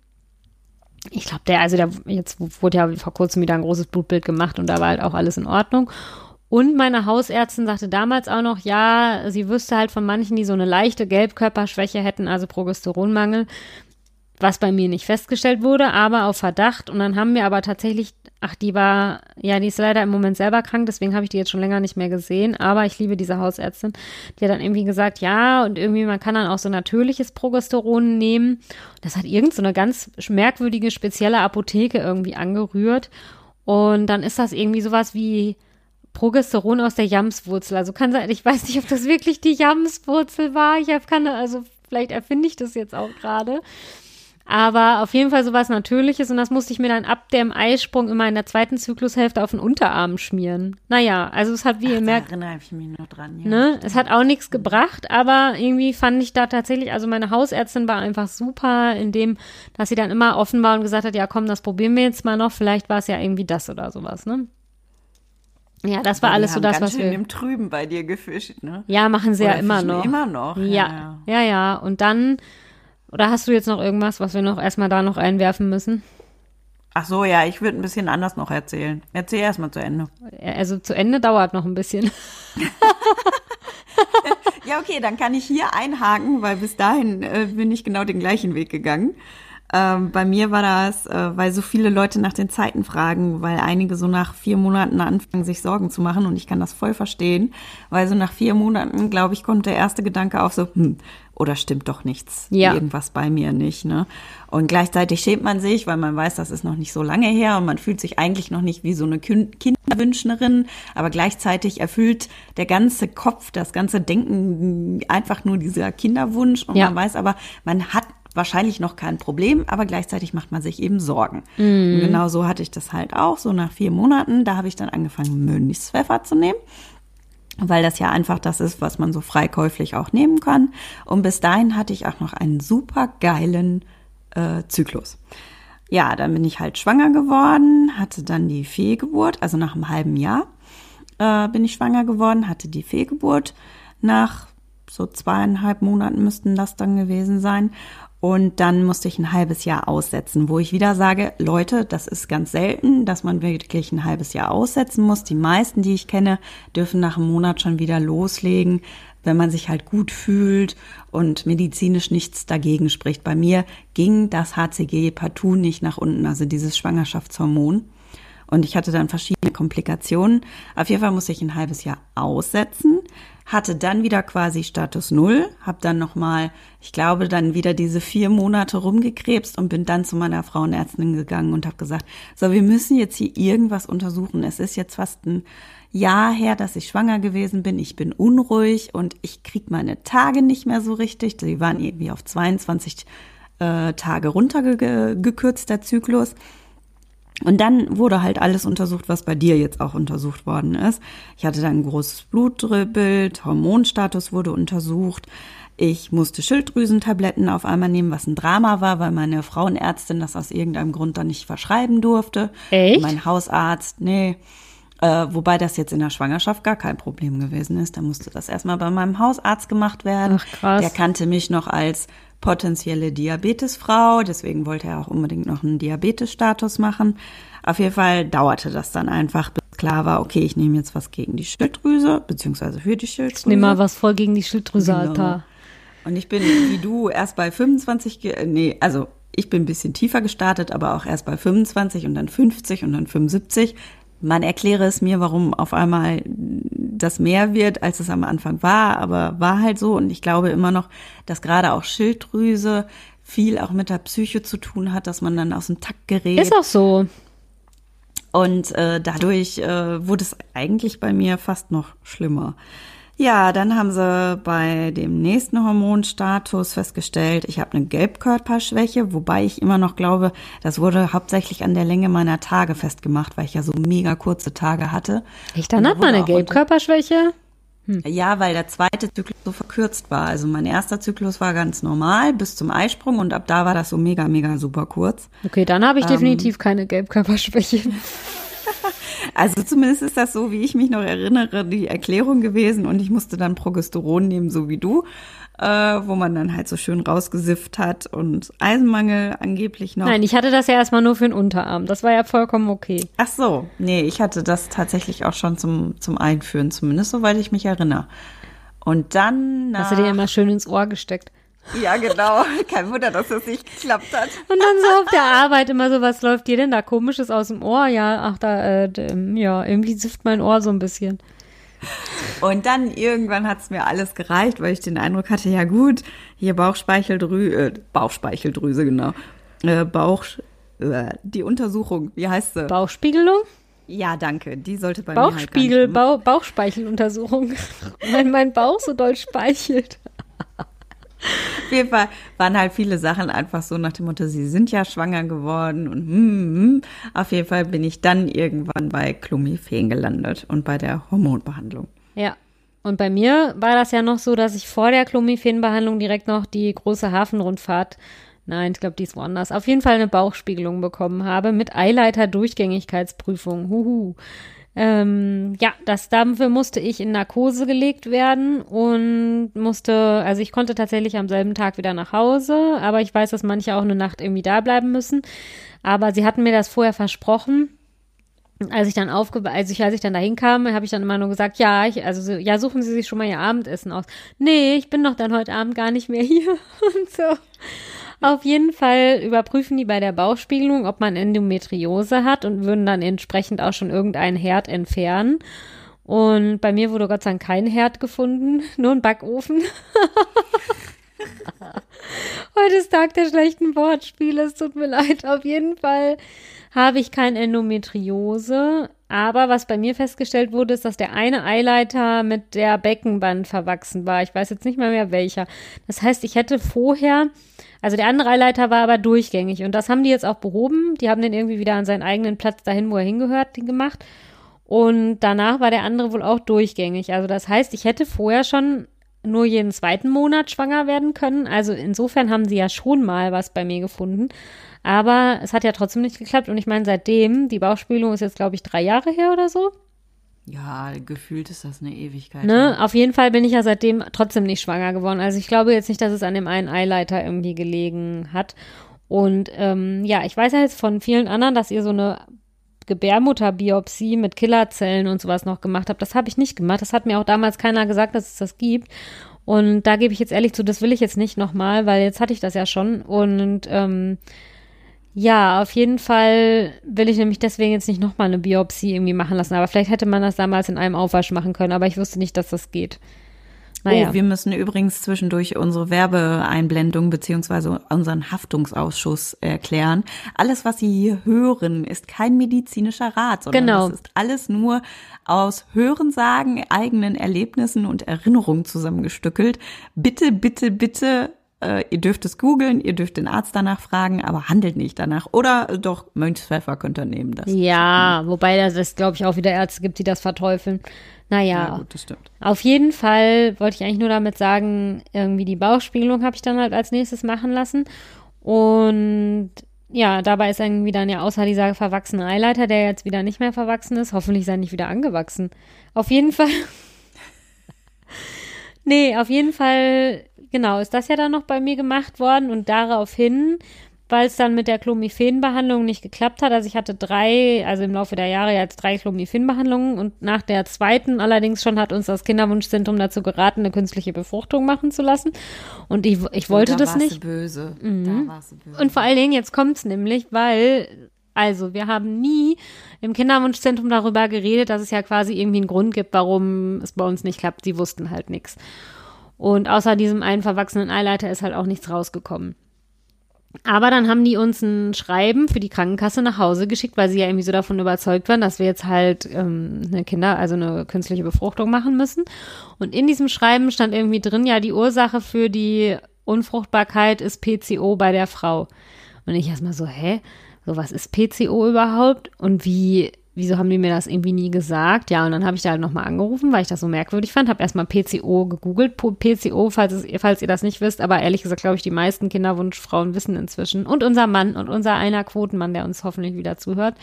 ich glaube, der, also der, jetzt wurde ja vor kurzem wieder ein großes Blutbild gemacht und da war halt auch alles in Ordnung. Und meine Hausärztin sagte damals auch noch, ja, sie wüsste halt von manchen, die so eine leichte Gelbkörperschwäche hätten, also Progesteronmangel, was bei mir nicht festgestellt wurde, aber auf Verdacht. Und dann haben wir aber tatsächlich, ach, die war, ja, die ist leider im Moment selber krank, deswegen habe ich die jetzt schon länger nicht mehr gesehen. Aber ich liebe diese Hausärztin. Die hat dann irgendwie gesagt, ja, und irgendwie, man kann dann auch so natürliches Progesteron nehmen. Das hat irgend so eine ganz merkwürdige, spezielle Apotheke irgendwie angerührt. Und dann ist das irgendwie sowas wie Progesteron aus der Jamswurzel. Also kann sein, ich weiß nicht, ob das wirklich die Jamswurzel war. Ich habe keine, also vielleicht erfinde ich das jetzt auch gerade. Aber auf jeden Fall sowas Natürliches und das musste ich mir dann ab dem Eisprung immer in der zweiten Zyklushälfte auf den Unterarm schmieren. Naja, also es hat, wie ihr merkt, erinnere ich mich noch dran. Ja, ne, es hat auch nichts gebracht, aber irgendwie fand ich da tatsächlich, also meine Hausärztin war einfach super, in dem, dass sie dann immer offen war und gesagt hat, ja komm, das probieren wir jetzt mal noch, vielleicht war es ja irgendwie das oder sowas, ne? Ja, das war alles so das, was schön wir. im Trüben bei dir gefischt, ne? Ja, machen sie ja Oder immer fischen noch. Immer noch. Ja, ja, ja. Und dann, oder hast du jetzt noch irgendwas, was wir noch erstmal da noch einwerfen müssen? Ach so, ja, ich würde ein bisschen anders noch erzählen. Erzähl erst mal zu Ende. Also zu Ende dauert noch ein bisschen. Ja, okay, dann kann ich hier einhaken, weil bis dahin äh, bin ich genau den gleichen Weg gegangen. Ähm, bei mir war das, äh, weil so viele Leute nach den Zeiten fragen, weil einige so nach vier Monaten anfangen, sich Sorgen zu machen und ich kann das voll verstehen, weil so nach vier Monaten, glaube ich, kommt der erste Gedanke auf so, hm, oder stimmt doch nichts, Ja. irgendwas bei mir nicht, ne? Und gleichzeitig schämt man sich, weil man weiß, das ist noch nicht so lange her und man fühlt sich eigentlich noch nicht wie so eine Kin- Kinderwünschnerin, aber gleichzeitig erfüllt der ganze Kopf, das ganze Denken einfach nur dieser Kinderwunsch und Ja. man weiß aber, man hat wahrscheinlich noch kein Problem, aber gleichzeitig macht man sich eben Sorgen. Und genau so hatte ich das halt auch, so nach vier Monaten, da habe ich dann angefangen, Mönchspfeffer zu nehmen weil das ja einfach das ist, was man so freikäuflich auch nehmen kann. Und bis dahin hatte ich auch noch einen super geilen äh, Zyklus. Ja, dann bin ich halt schwanger geworden, hatte dann die Fehlgeburt, also nach einem halben Jahr äh, bin ich schwanger geworden, hatte die Fehlgeburt. Nach so zweieinhalb Monaten müssten das dann gewesen sein. Und dann musste ich ein halbes Jahr aussetzen, wo ich wieder sage, Leute, das ist ganz selten, dass man wirklich ein halbes Jahr aussetzen muss. Die meisten, die ich kenne, dürfen nach einem Monat schon wieder loslegen, wenn man sich halt gut fühlt und medizinisch nichts dagegen spricht. Bei mir ging das HCG partout nicht nach unten, also dieses Schwangerschaftshormon. Und ich hatte dann verschiedene Komplikationen. Auf jeden Fall musste ich ein halbes Jahr aussetzen, hatte dann wieder quasi Status Null, habe dann nochmal, ich glaube, dann wieder diese vier Monate rumgekrebst und bin dann zu meiner Frauenärztin gegangen und habe gesagt, so, wir müssen jetzt hier irgendwas untersuchen. Es ist jetzt fast ein Jahr her, dass ich schwanger gewesen bin. Ich bin unruhig und ich krieg meine Tage nicht mehr so richtig. Die waren irgendwie auf 22 äh, Tage runtergekürzt, der Zyklus. Und dann wurde halt alles untersucht, was bei dir jetzt auch untersucht worden ist. Ich hatte dann ein großes Blutbild, Hormonstatus wurde untersucht. Ich musste Schilddrüsentabletten auf einmal nehmen, was ein Drama war, weil meine Frauenärztin das aus irgendeinem Grund dann nicht verschreiben durfte. Echt? Mein Hausarzt, nee. Äh, wobei das jetzt in der Schwangerschaft gar kein Problem gewesen ist. Da musste das erstmal bei meinem Hausarzt gemacht werden. Ach, krass. Der kannte mich noch als potenzielle Diabetesfrau, deswegen wollte er auch unbedingt noch einen Diabetesstatus machen. Auf jeden Fall dauerte das dann einfach, bis klar war, okay, ich nehme jetzt was gegen die Schilddrüse, beziehungsweise für die Schilddrüse. Nimm mal was voll gegen die Schilddrüse, Genau. Alter. Und ich bin wie du erst bei 25, ge- äh, nee, also ich bin ein bisschen tiefer gestartet, aber auch erst bei 25 und dann 50 und dann 75. Man erkläre es mir, warum auf einmal das mehr wird, als es am Anfang war, aber war halt so. Und ich glaube immer noch, dass gerade auch Schilddrüse viel auch mit der Psyche zu tun hat, dass man dann aus dem Takt gerät. Ist auch so. Und äh, dadurch äh, wurde es eigentlich bei mir fast noch schlimmer. Ja, dann haben sie bei dem nächsten Hormonstatus festgestellt, ich habe eine Gelbkörperschwäche, wobei ich immer noch glaube, das wurde hauptsächlich an der Länge meiner Tage festgemacht, weil ich ja so mega kurze Tage hatte. Echt, dann hat man eine Gelbkörperschwäche? ja, weil der zweite Zyklus so verkürzt war. Also mein erster Zyklus war ganz normal bis zum Eisprung und ab da war das so mega, mega super kurz. Okay, dann habe ich Ähm. definitiv keine Gelbkörperschwäche. Also zumindest ist das so, wie ich mich noch erinnere, die Erklärung gewesen und ich musste dann Progesteron nehmen, so wie du, äh, wo man dann halt so schön rausgesifft hat und Eisenmangel angeblich noch. Nein, ich hatte das ja erstmal nur für den Unterarm. Das war ja vollkommen okay. Ach so, nee, ich hatte das tatsächlich auch schon zum, zum Einführen, zumindest soweit ich mich erinnere. Und dann Hast nach, du dir immer schön ins Ohr gesteckt. Ja genau, kein Wunder, dass das nicht geklappt hat. Und dann so auf der Arbeit immer so, was läuft dir denn da komisches aus dem Ohr? Ja, ach da, äh, d- ja, irgendwie sifft mein Ohr so ein bisschen. Und dann irgendwann hat es mir alles gereicht, weil ich den Eindruck hatte, ja gut, hier Bauchspeicheldrüse, äh, Bauchspeicheldrüse, genau. Äh, Bauch, äh, die Untersuchung, wie heißt sie? Bauchspiegelung? ja, danke, die sollte bei mir halt Bauchspiegel, nicht Bau, Bauchspeicheluntersuchung. Wenn mein Bauch so doll speichelt. Auf jeden Fall waren halt viele Sachen einfach so nach dem Motto, sie sind ja schwanger geworden und hm, hm. auf jeden Fall bin ich dann irgendwann bei Clomiphen gelandet und bei der Hormonbehandlung. Ja. Und bei mir war das ja noch so, dass ich vor der Clomiphen-Behandlung direkt noch die große Hafenrundfahrt Nein, ich glaube, die ist woanders. Auf jeden Fall eine Bauchspiegelung bekommen habe mit Eileiter-Durchgängigkeitsprüfung. Huhu. Ähm, ja, das dafür musste ich in Narkose gelegt werden und musste, also ich konnte tatsächlich am selben Tag wieder nach Hause, aber ich weiß, dass manche auch eine Nacht irgendwie da bleiben müssen. Aber sie hatten mir das vorher versprochen. Als ich dann aufge, also ich, als ich dann dahin kam, habe ich dann immer nur gesagt, ja, ich, also ja, suchen Sie sich schon mal Ihr Abendessen aus. Nee, ich bin doch dann heute Abend gar nicht mehr hier und so. Auf jeden Fall überprüfen die bei der Bauchspiegelung, ob man Endometriose hat und würden dann entsprechend auch schon irgendeinen Herd entfernen. Und bei mir wurde Gott sei Dank kein Herd gefunden, nur ein Backofen. Heute ist Tag der schlechten Wortspiele, es tut mir leid. Auf jeden Fall habe ich kein Endometriose. Aber was bei mir festgestellt wurde, ist, dass der eine Eileiter mit der Beckenband verwachsen war. Ich weiß jetzt nicht mehr mehr welcher. Das heißt, ich hätte vorher, also der andere Eileiter war aber durchgängig und das haben die jetzt auch behoben. Die haben den irgendwie wieder an seinen eigenen Platz dahin, wo er hingehört, gemacht. Und danach war der andere wohl auch durchgängig. Also das heißt, ich hätte vorher schon nur jeden zweiten Monat schwanger werden können. Also insofern haben sie ja schon mal was bei mir gefunden. Aber es hat ja trotzdem nicht geklappt. Und ich meine, seitdem, die Bauchspülung ist jetzt, glaube ich, drei Jahre her oder so. Ja, gefühlt ist das eine Ewigkeit. Ne? Ja. Auf jeden Fall bin ich ja seitdem trotzdem nicht schwanger geworden. Also ich glaube jetzt nicht, dass es an dem einen Eileiter irgendwie gelegen hat. Und ähm, ja, ich weiß ja jetzt von vielen anderen, dass ihr so eine Gebärmutterbiopsie mit Killerzellen und sowas noch gemacht habt. Das habe ich nicht gemacht. Das hat mir auch damals keiner gesagt, dass es das gibt. Und da gebe ich jetzt ehrlich zu, das will ich jetzt nicht nochmal, weil jetzt hatte ich das ja schon. Und ähm, ja, auf jeden Fall will ich nämlich deswegen jetzt nicht nochmal eine Biopsie irgendwie machen lassen. Aber vielleicht hätte man das damals in einem Aufwasch machen können, aber ich wusste nicht, dass das geht. Naja. Oh, wir müssen übrigens zwischendurch unsere Werbeeinblendung beziehungsweise unseren Haftungsausschuss erklären. Alles, was Sie hier hören, ist kein medizinischer Rat, sondern genau. das ist alles nur aus Hörensagen, eigenen Erlebnissen und Erinnerungen zusammengestückelt. Bitte, bitte, bitte äh, ihr dürft es googeln, ihr dürft den Arzt danach fragen, aber handelt nicht danach. Oder äh, doch, Mönchspfeffer könnt ihr nehmen. Das ja, wobei es, glaube ich, auch wieder Ärzte gibt, die das verteufeln. Naja, ja, gut, das stimmt. auf jeden Fall wollte ich eigentlich nur damit sagen, irgendwie die Bauchspiegelung habe ich dann halt als nächstes machen lassen. Und ja, dabei ist irgendwie dann ja außer dieser verwachsene Eileiter, der jetzt wieder nicht mehr verwachsen ist, hoffentlich sei nicht wieder angewachsen. Auf jeden Fall. nee, auf jeden Fall genau, ist das ja dann noch bei mir gemacht worden und daraufhin, weil es dann mit der Clomiphen-Behandlung nicht geklappt hat, also ich hatte drei, also im Laufe der Jahre jetzt drei Clomiphen-Behandlungen und nach der zweiten allerdings schon hat uns das Kinderwunschzentrum dazu geraten, eine künstliche Befruchtung machen zu lassen und ich, ich wollte da das nicht. Böse. Mhm. Da warst du böse. Und vor allen Dingen, jetzt kommt's nämlich, weil also, wir haben nie im Kinderwunschzentrum darüber geredet, dass es ja quasi irgendwie einen Grund gibt, warum es bei uns nicht klappt. Sie wussten halt nichts. Und außer diesem einen verwachsenen Eileiter ist halt auch nichts rausgekommen. Aber dann haben die uns ein Schreiben für die Krankenkasse nach Hause geschickt, weil sie ja irgendwie so davon überzeugt waren, dass wir jetzt halt ähm, eine Kinder, also eine künstliche Befruchtung machen müssen. Und in diesem Schreiben stand irgendwie drin, ja, die Ursache für die Unfruchtbarkeit ist PCO bei der Frau. Und ich erstmal so, hä? So, was ist PCO überhaupt? Und wie wieso haben die mir das irgendwie nie gesagt? Ja, und dann habe ich da halt nochmal angerufen, weil ich das so merkwürdig fand, habe erstmal PCO gegoogelt. PCO, falls, es, falls ihr das nicht wisst, aber ehrlich gesagt, glaube ich, die meisten Kinderwunschfrauen wissen inzwischen und unser Mann und unser einer Quotenmann, der uns hoffentlich wieder zuhört,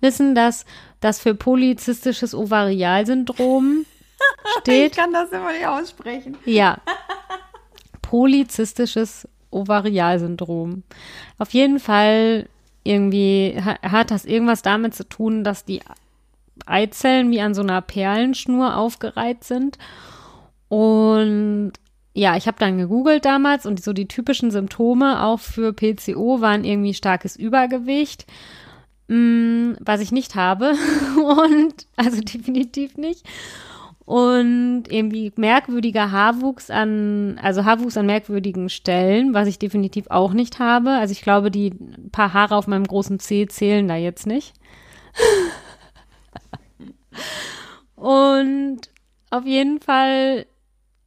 wissen, dass das für polyzystisches Ovarialsyndrom steht. Ich kann das immer nicht aussprechen. Ja. Polyzystisches Ovarialsyndrom. Auf jeden Fall irgendwie hat das irgendwas damit zu tun, dass die Eizellen wie an so einer Perlenschnur aufgereiht sind. Und ja, ich habe dann gegoogelt damals und so die typischen Symptome auch für PCO waren irgendwie starkes Übergewicht, mh, mm, was ich nicht habe und also definitiv nicht und irgendwie merkwürdiger Haarwuchs an, also Haarwuchs an merkwürdigen Stellen, was ich definitiv auch nicht habe. Also ich glaube, die paar Haare auf meinem großen Zeh zählen da jetzt nicht. und auf jeden Fall,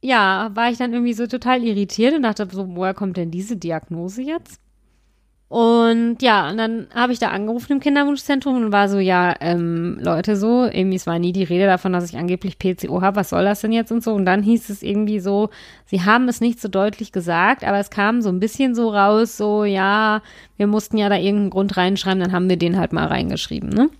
ja, war ich dann irgendwie so total irritiert und dachte so, woher kommt denn diese Diagnose jetzt? Und ja, und dann habe ich da angerufen im Kinderwunschzentrum und war so, ja, ähm, Leute, so, irgendwie, es war nie die Rede davon, dass ich angeblich PCO habe, was soll das denn jetzt und so. Und dann hieß es irgendwie so, sie haben es nicht so deutlich gesagt, aber es kam so ein bisschen so raus, so, ja, wir mussten ja da irgendeinen Grund reinschreiben, dann haben wir den halt mal reingeschrieben, ne?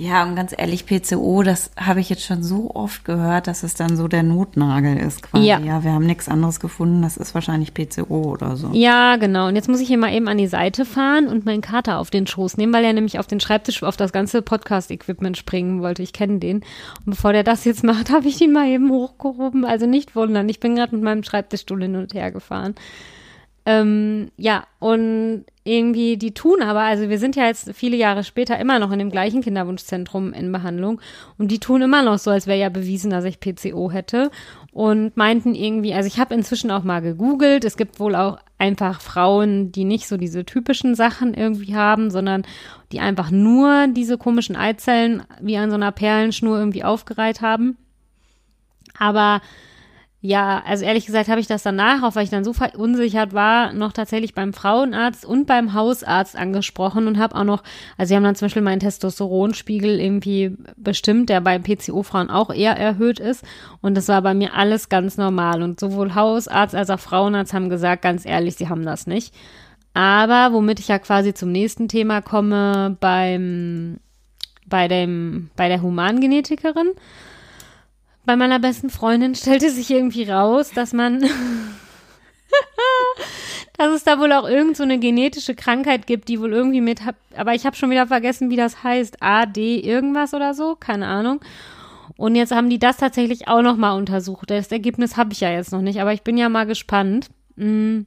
Ja, und ganz ehrlich, PCO, das habe ich jetzt schon so oft gehört, dass es dann so der Notnagel ist quasi. Ja, ja wir haben nichts anderes gefunden, das ist wahrscheinlich PCO oder so. Ja, genau. Und jetzt muss ich hier mal eben an die Seite fahren und meinen Kater auf den Schoß nehmen, weil er nämlich auf den Schreibtisch auf das ganze Podcast-Equipment springen wollte. Ich kenne den. Und bevor der das jetzt macht, habe ich ihn mal eben hochgehoben. Also nicht wundern, ich bin gerade mit meinem Schreibtischstuhl hin und her gefahren. Ähm, ja, und irgendwie, die tun aber, also wir sind ja jetzt viele Jahre später immer noch in dem gleichen Kinderwunschzentrum in Behandlung und die tun immer noch so, als wäre ja bewiesen, dass ich PCO hätte und meinten irgendwie, also ich habe inzwischen auch mal gegoogelt, es gibt wohl auch einfach Frauen, die nicht so diese typischen Sachen irgendwie haben, sondern die einfach nur diese komischen Eizellen wie an so einer Perlenschnur irgendwie aufgereiht haben. Aber ja, also ehrlich gesagt habe ich das danach, auch weil ich dann so verunsichert war, noch tatsächlich beim Frauenarzt und beim Hausarzt angesprochen und habe auch noch, also sie haben dann zum Beispiel meinen Testosteronspiegel irgendwie bestimmt, der bei PCO-Frauen auch eher erhöht ist. Und das war bei mir alles ganz normal. Und sowohl Hausarzt als auch Frauenarzt haben gesagt, ganz ehrlich, sie haben das nicht. Aber womit ich ja quasi zum nächsten Thema komme, beim, bei dem, bei der Humangenetikerin bei meiner besten Freundin stellte sich irgendwie raus, dass man, dass es da wohl auch irgend so eine genetische Krankheit gibt, die wohl irgendwie mit, aber ich habe schon wieder vergessen, wie das heißt, AD irgendwas oder so, keine Ahnung. Und jetzt haben die das tatsächlich auch noch mal untersucht. Das Ergebnis habe ich ja jetzt noch nicht, aber ich bin ja mal gespannt. Hm.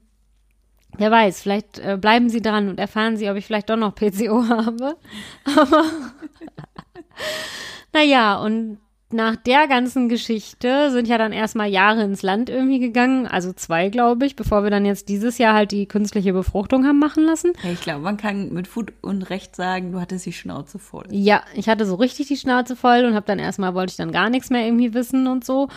Wer weiß, vielleicht äh, bleiben Sie dran und erfahren Sie, ob ich vielleicht doch noch PCO habe. Aber naja, und nach der ganzen Geschichte sind ja dann erstmal Jahre ins Land irgendwie gegangen, also zwei, glaube ich, bevor wir dann jetzt dieses Jahr halt die künstliche Befruchtung haben machen lassen. Ja, ich glaube, man kann mit Fut und Recht sagen, du hattest die Schnauze voll. Ja, ich hatte so richtig die Schnauze voll und habe dann erstmal wollte ich dann gar nichts mehr irgendwie wissen und so.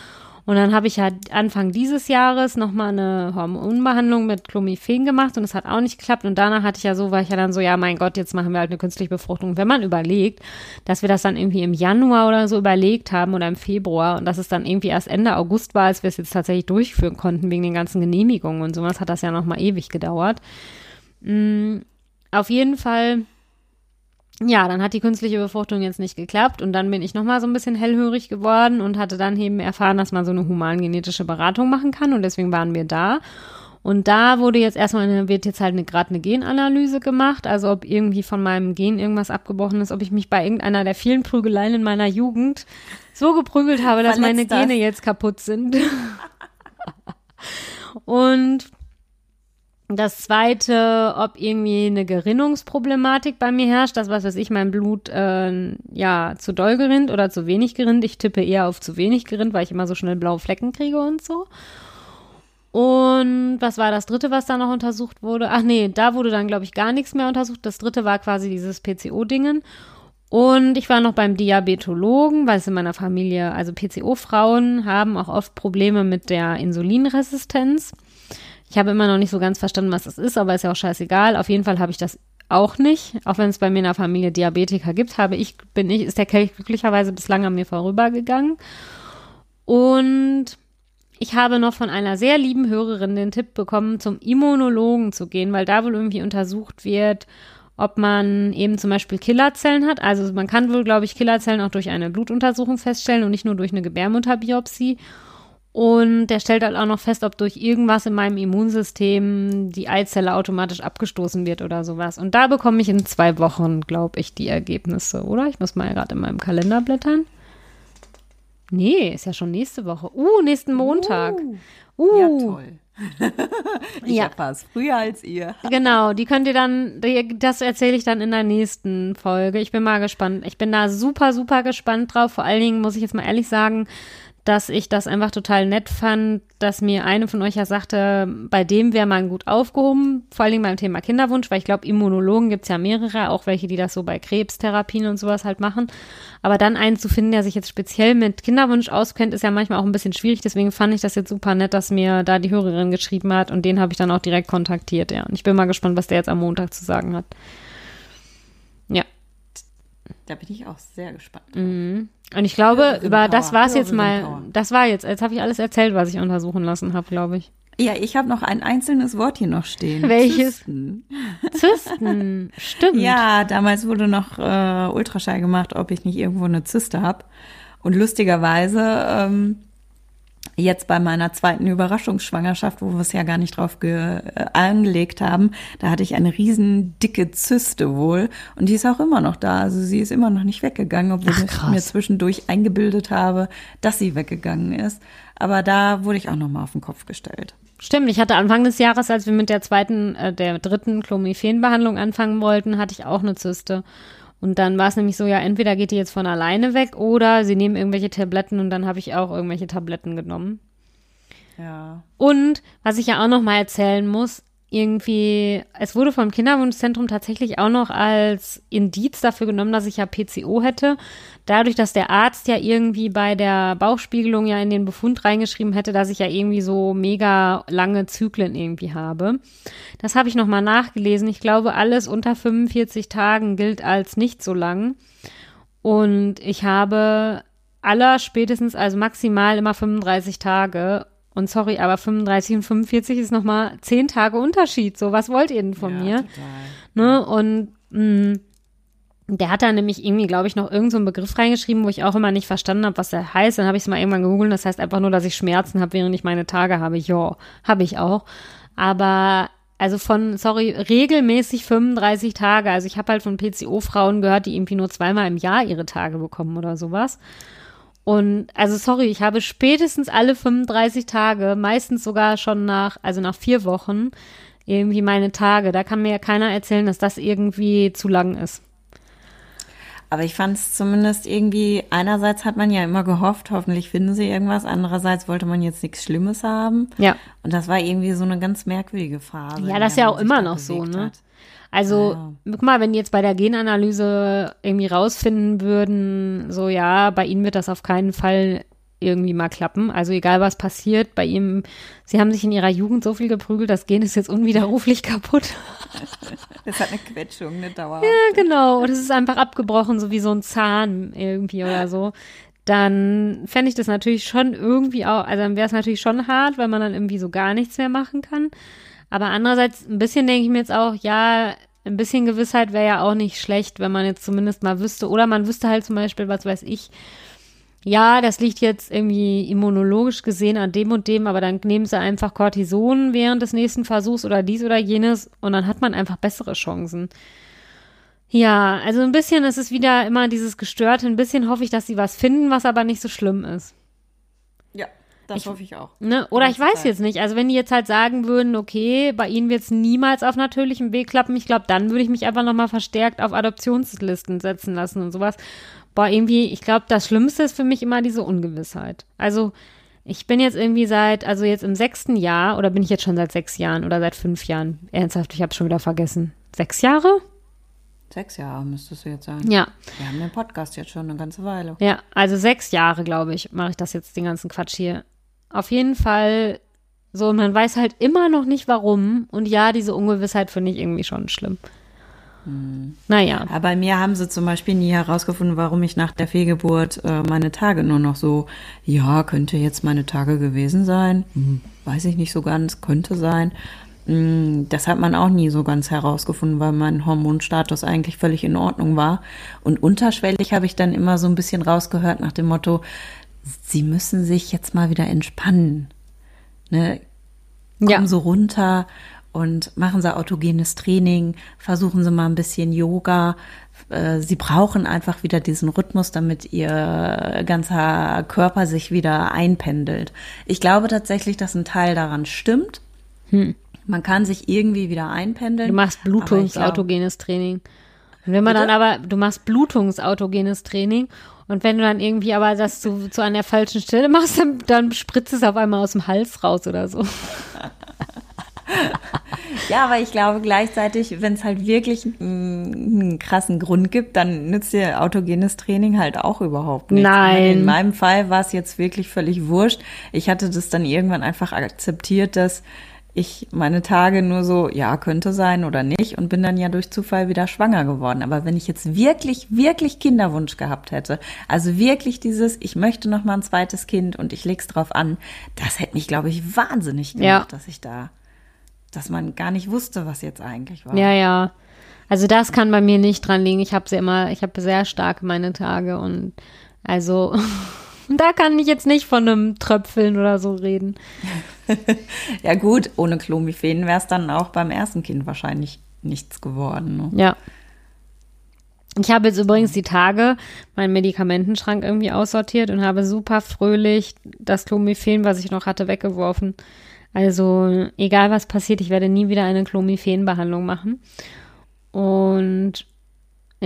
Und dann habe ich halt Anfang dieses Jahres nochmal eine Hormonbehandlung mit Clomiphen gemacht und es hat auch nicht geklappt. Und danach hatte ich ja so, war ich ja dann so, ja, mein Gott, jetzt machen wir halt eine künstliche Befruchtung. Wenn man überlegt, dass wir das dann irgendwie im Januar oder so überlegt haben oder im Februar und dass es dann irgendwie erst Ende August war, als wir es jetzt tatsächlich durchführen konnten wegen den ganzen Genehmigungen und sowas, hat das ja nochmal ewig gedauert. Mhm. Auf jeden Fall ja, dann hat die künstliche Befruchtung jetzt nicht geklappt und dann bin ich nochmal so ein bisschen hellhörig geworden und hatte dann eben erfahren, dass man so eine humangenetische Beratung machen kann und deswegen waren wir da. Und da wurde jetzt erstmal eine, wird jetzt halt eine, gerade eine Genanalyse gemacht, also ob irgendwie von meinem Gen irgendwas abgebrochen ist, ob ich mich bei irgendeiner der vielen Prügeleien in meiner Jugend so geprügelt habe, dass meine Gene das? jetzt kaputt sind. und das zweite, ob irgendwie eine Gerinnungsproblematik bei mir herrscht, das was weiß ich, mein Blut äh, ja zu doll gerinnt oder zu wenig gerinnt. Ich tippe eher auf zu wenig gerinnt, weil ich immer so schnell blaue Flecken kriege und so. Und was war das dritte, was da noch untersucht wurde? Ach nee, da wurde dann, glaube ich, gar nichts mehr untersucht. Das dritte war quasi dieses PCO-Dingen. Und ich war noch beim Diabetologen, weil es in meiner Familie, also PCO-Frauen haben auch oft Probleme mit der Insulinresistenz. Ich habe immer noch nicht so ganz verstanden, was das ist, aber ist ja auch scheißegal. Auf jeden Fall habe ich das auch nicht. Auch wenn es bei mir in der Familie Diabetiker gibt, habe ich, bin ich, ist der Kelch glücklicherweise bislang an mir vorübergegangen. Und ich habe noch von einer sehr lieben Hörerin den Tipp bekommen, zum Immunologen zu gehen, weil da wohl irgendwie untersucht wird, ob man eben zum Beispiel Killerzellen hat. Also man kann wohl, glaube ich, Killerzellen auch durch eine Blutuntersuchung feststellen und nicht nur durch eine Gebärmutterbiopsie. Und der stellt halt auch noch fest, ob durch irgendwas in meinem Immunsystem die Eizelle automatisch abgestoßen wird oder sowas. Und da bekomme ich in zwei Wochen, glaube ich, die Ergebnisse, oder? Ich muss mal gerade in meinem Kalender blättern. Nee, ist ja schon nächste Woche. Uh, nächsten Montag. Uh, uh. Ja, toll. ich ja. erfahre früher als ihr. genau, die könnt ihr dann, das erzähle ich dann in der nächsten Folge. Ich bin mal gespannt. Ich bin da super, super gespannt drauf. Vor allen Dingen muss ich jetzt mal ehrlich sagen, dass ich das einfach total nett fand, dass mir eine von euch ja sagte, bei dem wäre man gut aufgehoben, vor allem beim Thema Kinderwunsch, weil ich glaube, Immunologen gibt's ja mehrere, auch welche, die das so bei Krebstherapien und sowas halt machen. Aber dann einen zu finden, der sich jetzt speziell mit Kinderwunsch auskennt, ist ja manchmal auch ein bisschen schwierig. Deswegen fand ich das jetzt super nett, dass mir da die Hörerin geschrieben hat und den habe ich dann auch direkt kontaktiert, ja. Und ich bin mal gespannt, was der jetzt am Montag zu sagen hat. Ja. Da bin ich auch sehr gespannt. Mhm. Und ich glaube, Hörerin über das war es jetzt mal. Power. Das war jetzt. Jetzt habe ich alles erzählt, was ich untersuchen lassen habe, glaube ich. Ja, ich habe noch ein einzelnes Wort hier noch stehen. Welches? Zysten. Zysten. Stimmt. Ja, damals wurde noch äh, Ultraschall gemacht, ob ich nicht irgendwo eine Zyste habe. Und lustigerweise ähm, jetzt bei meiner zweiten Überraschungsschwangerschaft, wo wir es ja gar nicht drauf äh, angelegt haben, da hatte ich eine riesen dicke Zyste wohl und die ist auch immer noch da. Also sie ist immer noch nicht weggegangen, obwohl Ach, ich mir zwischendurch eingebildet habe, dass sie weggegangen ist. Aber da wurde ich auch noch mal auf den Kopf gestellt. Stimmt, ich hatte Anfang des Jahres, als wir mit der zweiten, äh, der dritten Clomiphen-Behandlung anfangen wollten, hatte ich auch eine Zyste. Und dann war es nämlich so, ja, entweder geht die jetzt von alleine weg oder sie nehmen irgendwelche Tabletten und dann habe ich auch irgendwelche Tabletten genommen. Ja. Und was ich ja auch noch mal erzählen muss, irgendwie, es wurde vom Kinderwunschzentrum tatsächlich auch noch als Indiz dafür genommen, dass ich ja PCO hätte. Dadurch, dass der Arzt ja irgendwie bei der Bauchspiegelung ja in den Befund reingeschrieben hätte, dass ich ja irgendwie so mega lange Zyklen irgendwie habe. Das habe ich noch mal nachgelesen. Ich glaube, alles unter 45 Tagen gilt als nicht so lang. Und ich habe aller spätestens, also maximal immer 35 Tage. Und sorry, aber 35 und 45 ist nochmal 10 Tage Unterschied. So, was wollt ihr denn von ja, mir? Total. Ne? Und mh, der hat da nämlich irgendwie, glaube ich, noch irgendeinen so einen Begriff reingeschrieben, wo ich auch immer nicht verstanden habe, was der heißt. Dann habe ich es mal irgendwann gegoogelt. Das heißt einfach nur, dass ich Schmerzen habe, während ich meine Tage habe. Ja, habe ich auch. Aber also von, sorry, regelmäßig 35 Tage. Also ich habe halt von PCO-Frauen gehört, die irgendwie nur zweimal im Jahr ihre Tage bekommen oder sowas. Und also sorry, ich habe spätestens alle 35 Tage, meistens sogar schon nach, also nach vier Wochen, irgendwie meine Tage. Da kann mir ja keiner erzählen, dass das irgendwie zu lang ist. Aber ich fand es zumindest irgendwie, einerseits hat man ja immer gehofft, hoffentlich finden sie irgendwas, andererseits wollte man jetzt nichts Schlimmes haben. Ja. Und das war irgendwie so eine ganz merkwürdige Phase. Ja, das ist ja auch immer noch so, ne? hat. Also, Ja. guck mal, wenn die jetzt bei der Genanalyse irgendwie rausfinden würden, so ja, bei ihnen wird das auf keinen Fall irgendwie mal klappen. Also egal was passiert, bei ihm, sie haben sich in ihrer Jugend so viel geprügelt, das Gen ist jetzt unwiderruflich kaputt. Das hat eine Quetschung, eine Dauer. Ja, genau. Und es ist einfach abgebrochen, so wie so ein Zahn irgendwie oder so. Dann fände ich das natürlich schon irgendwie auch, also dann wäre es natürlich schon hart, weil man dann irgendwie so gar nichts mehr machen kann. Aber andererseits, ein bisschen denke ich mir jetzt auch, ja, ein bisschen Gewissheit wäre ja auch nicht schlecht, wenn man jetzt zumindest mal wüsste. Oder man wüsste halt zum Beispiel, was weiß ich, ja, das liegt jetzt irgendwie immunologisch gesehen an dem und dem, aber dann nehmen sie einfach Cortison während des nächsten Versuchs oder dies oder jenes und dann hat man einfach bessere Chancen. Ja, also ein bisschen ist es wieder immer dieses Gestörte, ein bisschen hoffe ich, dass sie was finden, was aber nicht so schlimm ist. Das hoffe ich auch. Ne? Oder ich weiß Zeit. jetzt nicht. Also wenn die jetzt halt sagen würden, okay, bei ihnen wird es niemals auf natürlichem Weg klappen, ich glaube, dann würde ich mich einfach nochmal verstärkt auf Adoptionslisten setzen lassen und sowas. Boah, irgendwie, ich glaube, das Schlimmste ist für mich immer diese Ungewissheit. Also ich bin jetzt irgendwie seit, also jetzt im sechsten Jahr, oder bin ich jetzt schon seit sechs Jahren oder seit fünf Jahren? Ernsthaft, ich habe schon wieder vergessen. Sechs Jahre? Sechs Jahre müsstest du jetzt sagen. Ja. Wir haben den Podcast jetzt schon eine ganze Weile. Ja, also sechs Jahre, glaube ich, mache ich das jetzt, den ganzen Quatsch hier. Auf jeden Fall so, man weiß halt immer noch nicht warum. Und ja, diese Ungewissheit finde ich irgendwie schon schlimm. Naja, Aber bei mir haben sie zum Beispiel nie herausgefunden, warum ich nach der Fehlgeburt äh, meine Tage nur noch so, ja, könnte jetzt meine Tage gewesen sein. Hm, weiß ich nicht so ganz, könnte sein. Hm, Das hat man auch nie so ganz herausgefunden, weil mein Hormonstatus eigentlich völlig in Ordnung war. Und unterschwellig habe ich dann immer so ein bisschen rausgehört nach dem Motto, sie müssen sich jetzt mal wieder entspannen. Ne? kommen Ja. so runter und machen sie autogenes Training, versuchen sie mal ein bisschen Yoga. Äh, Sie brauchen einfach wieder diesen Rhythmus, damit ihr ganzer Körper sich wieder einpendelt. Ich glaube tatsächlich, dass ein Teil daran stimmt. Man kann sich irgendwie wieder einpendeln. du machst Bluetooth-autogenes Training. Und wenn man Bitte? dann aber, du machst blutungsautogenes Training und wenn du dann irgendwie aber das zu, zu einer falschen Stelle machst, dann, dann spritzt es auf einmal aus dem Hals raus oder so. ja, aber ich glaube gleichzeitig, wenn es halt wirklich einen krassen Grund gibt, dann nützt dir autogenes Training halt auch überhaupt nichts. Nein. In meinem Fall war es jetzt wirklich völlig wurscht. Ich hatte das dann irgendwann einfach akzeptiert, dass ich meine Tage nur so, ja, könnte sein oder nicht und bin dann ja durch Zufall wieder schwanger geworden. Aber wenn ich jetzt wirklich, wirklich Kinderwunsch gehabt hätte, also wirklich dieses, ich möchte noch mal ein zweites Kind und ich leg's drauf an, das hätte mich, glaube ich, wahnsinnig gemacht, ja. dass ich da, dass man gar nicht wusste, was jetzt eigentlich war. Ja, ja. Also das kann bei mir nicht dran liegen. Ich habe sie immer, ich habe sehr stark meine Tage und also da kann ich jetzt nicht von einem Tröpfeln oder so reden. ja gut, ohne Clomiphen wäre es dann auch beim ersten Kind wahrscheinlich nichts geworden. Ne? Ja. Ich habe jetzt übrigens die Tage meinen Medikamentenschrank irgendwie aussortiert und habe super fröhlich das Clomiphen, was ich noch hatte, weggeworfen. Also egal was passiert, ich werde nie wieder eine Clomiphen-Behandlung machen. Und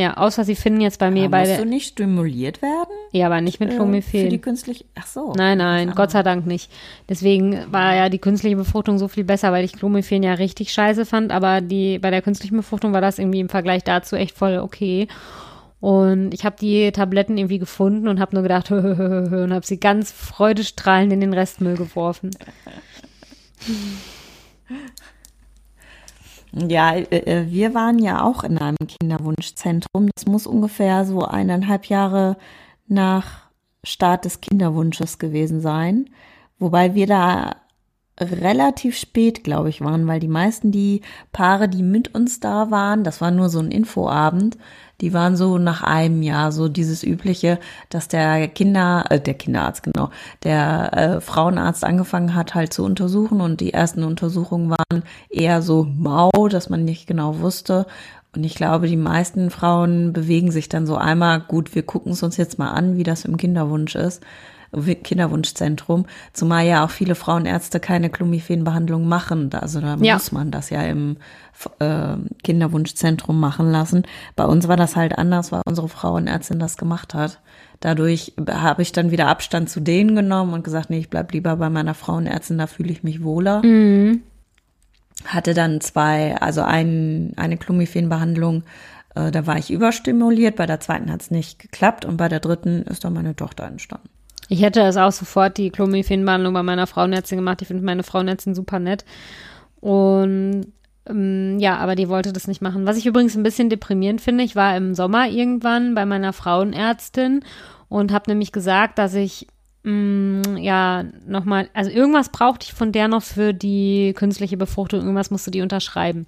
ja, außer sie finden jetzt bei mir aber bei Musst du nicht stimuliert werden? Ja, aber nicht mit Clomiphen. Äh, für die künstliche, ach so. Nein, nein, Gott sei Dank nicht. Deswegen war ja die künstliche Befruchtung so viel besser, weil ich Clomiphen ja richtig scheiße fand, aber die, bei der künstlichen Befruchtung war das irgendwie im Vergleich dazu echt voll okay. Und ich habe die Tabletten irgendwie gefunden und habe nur gedacht, hö, hö, hö, hö, und habe sie ganz freudestrahlend in den Restmüll geworfen. Ja, äh, äh, wir waren ja auch in einem Kinderwunschzentrum. Das muss ungefähr so eineinhalb Jahre nach Start des Kinderwunsches gewesen sein. Wobei wir da relativ spät, glaube ich, waren, weil die meisten die Paare, die mit uns da waren, das war nur so ein Infoabend, die waren so nach einem Jahr so dieses übliche, dass der Kinder, äh, der Kinderarzt genau, der äh, Frauenarzt angefangen hat halt zu untersuchen und die ersten Untersuchungen waren eher so mau, dass man nicht genau wusste. Und ich glaube, die meisten Frauen bewegen sich dann so einmal, gut, wir gucken es uns jetzt mal an, wie das im Kinderwunsch ist. Kinderwunschzentrum, zumal ja auch viele Frauenärzte keine Clomiphen-Behandlung machen. Also da ja. muss man das ja im äh, Kinderwunschzentrum machen lassen. Bei uns war das halt anders, weil unsere Frauenärztin das gemacht hat. Dadurch habe ich dann wieder Abstand zu denen genommen und gesagt, nee, ich bleib lieber bei meiner Frauenärztin, da fühle ich mich wohler. Mhm. Hatte dann zwei, also ein, eine Clomiphen-Behandlung, äh, da war ich überstimuliert, bei der zweiten hat es nicht geklappt und bei der dritten ist dann meine Tochter entstanden. Ich hätte es auch sofort die Clomiphen-Behandlung bei meiner Frauenärztin gemacht. Ich finde meine Frauenärztin super nett. Und ähm, ja, aber die wollte das nicht machen. Was ich übrigens ein bisschen deprimierend finde, ich war im Sommer irgendwann bei meiner Frauenärztin und habe nämlich gesagt, dass ich mh, mm, ja nochmal, also irgendwas brauchte ich von der noch für die künstliche Befruchtung, irgendwas musste die unterschreiben.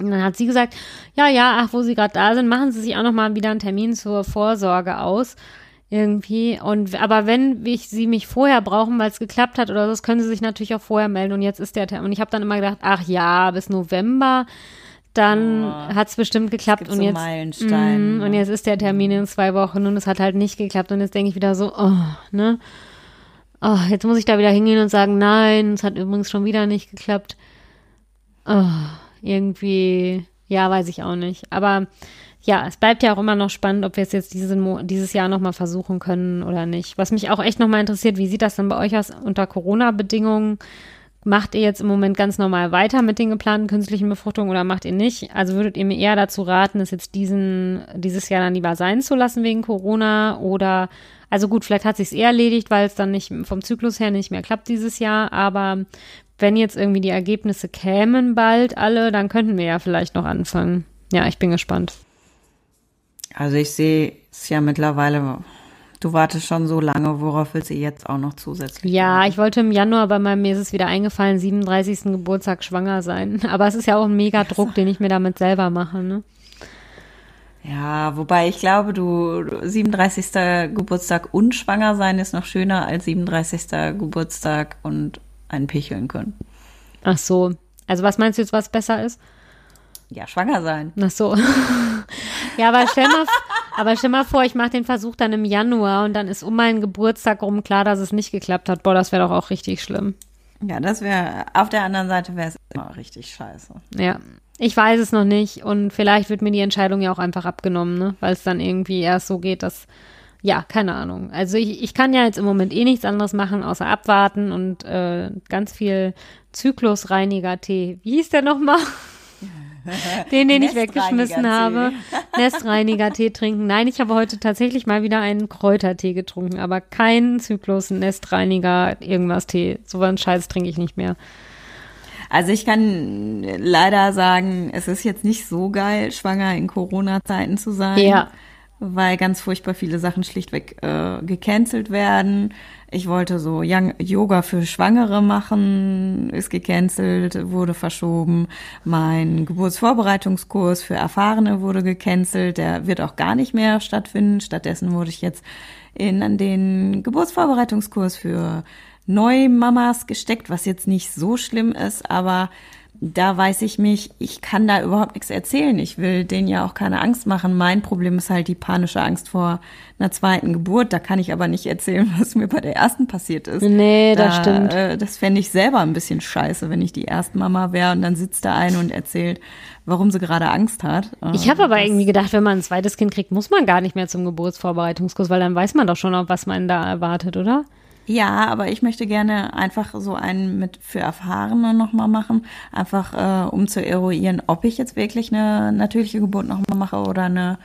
Und dann hat sie gesagt, ja, ja, ach, wo Sie gerade da sind, machen Sie sich auch nochmal wieder einen Termin zur Vorsorge aus irgendwie. Und aber wenn ich sie mich vorher brauchen, weil es geklappt hat oder so, das können sie sich natürlich auch vorher melden. Und jetzt ist der Termin. Und ich habe dann immer gedacht, ach ja, bis November, dann oh, hat es bestimmt geklappt. Und, so jetzt, mm, und jetzt ist der Termin in zwei Wochen und es hat halt nicht geklappt. Und jetzt denke ich wieder so, oh, ne? Oh, jetzt muss ich da wieder hingehen und sagen, nein, es hat übrigens schon wieder nicht geklappt. Oh, irgendwie, ja, weiß ich auch nicht. Aber ja, es bleibt ja auch immer noch spannend, ob wir es jetzt diesen, dieses Jahr nochmal versuchen können oder nicht. Was mich auch echt nochmal interessiert, wie sieht das denn bei euch aus unter Corona-Bedingungen? Macht ihr jetzt im Moment ganz normal weiter mit den geplanten künstlichen Befruchtungen oder macht ihr nicht? Also würdet ihr mir eher dazu raten, es jetzt diesen, dieses Jahr dann lieber sein zu lassen wegen Corona oder, also gut, vielleicht hat sich eher erledigt, weil es dann nicht vom Zyklus her nicht mehr klappt dieses Jahr, aber wenn jetzt irgendwie die Ergebnisse kämen bald alle, dann könnten wir ja vielleicht noch anfangen. Ja, ich bin gespannt. Also ich sehe es ja mittlerweile, du wartest schon so lange, worauf willst du jetzt auch noch zusätzlich? Ja, warten? ich wollte im Januar, bei meinem, mir ist es wieder eingefallen, 37. Geburtstag schwanger sein. Aber es ist ja auch ein mega Druck, den ich mir damit selber mache, ne? Ja, wobei ich glaube, du 37. Geburtstag und schwanger sein ist noch schöner als 37. Geburtstag und einen Picheln können. Ach so. Also was meinst du jetzt, was besser ist? Ja, schwanger sein. Ach so. ja, aber stell mal, aber stell mal vor, ich mache den Versuch dann im Januar und dann ist um meinen Geburtstag rum klar, dass es nicht geklappt hat. Boah, das wäre doch auch richtig schlimm. Ja, das wäre, auf der anderen Seite wäre es immer richtig scheiße. Ja. Ich weiß es noch nicht und vielleicht wird mir die Entscheidung ja auch einfach abgenommen, ne? weil es dann irgendwie erst so geht, dass, ja, keine Ahnung. Also ich, ich kann ja jetzt im Moment eh nichts anderes machen, außer abwarten und äh, ganz viel Zyklusreiniger-Tee. Wie hieß der nochmal? den, den ich weggeschmissen habe. Nestreiniger-Tee trinken. Nein, ich habe heute tatsächlich mal wieder einen Kräutertee getrunken, aber keinen Zyklus, Nestreiniger, irgendwas Tee. So einen Scheiß trinke ich nicht mehr. Also ich kann leider sagen, es ist jetzt nicht so geil, schwanger in Corona-Zeiten zu sein. Ja. Weil ganz furchtbar viele Sachen schlichtweg äh, gecancelt werden. Ich wollte so Young Yoga für Schwangere machen, ist gecancelt, wurde verschoben. Mein Geburtsvorbereitungskurs für Erfahrene wurde gecancelt, der wird auch gar nicht mehr stattfinden. Stattdessen wurde ich jetzt in den Geburtsvorbereitungskurs für Neumamas gesteckt, was jetzt nicht so schlimm ist, aber da weiß ich mich, ich kann da überhaupt nichts erzählen. Ich will denen ja auch keine Angst machen. Mein Problem ist halt die panische Angst vor einer zweiten Geburt. Da kann ich aber nicht erzählen, was mir bei der ersten passiert ist. Nee, da, das stimmt. Äh, das fände ich selber ein bisschen scheiße, wenn ich die Erstmama wäre und dann sitzt da eine und erzählt, warum sie gerade Angst hat. Ich habe aber irgendwie gedacht, wenn man ein zweites Kind kriegt, muss man gar nicht mehr zum Geburtsvorbereitungskurs, weil dann weiß man doch schon, was man da erwartet, oder? Ja, aber ich möchte gerne einfach so einen mit für Erfahrene nochmal machen, einfach äh, um zu eruieren, ob ich jetzt wirklich eine natürliche Geburt nochmal mache oder eine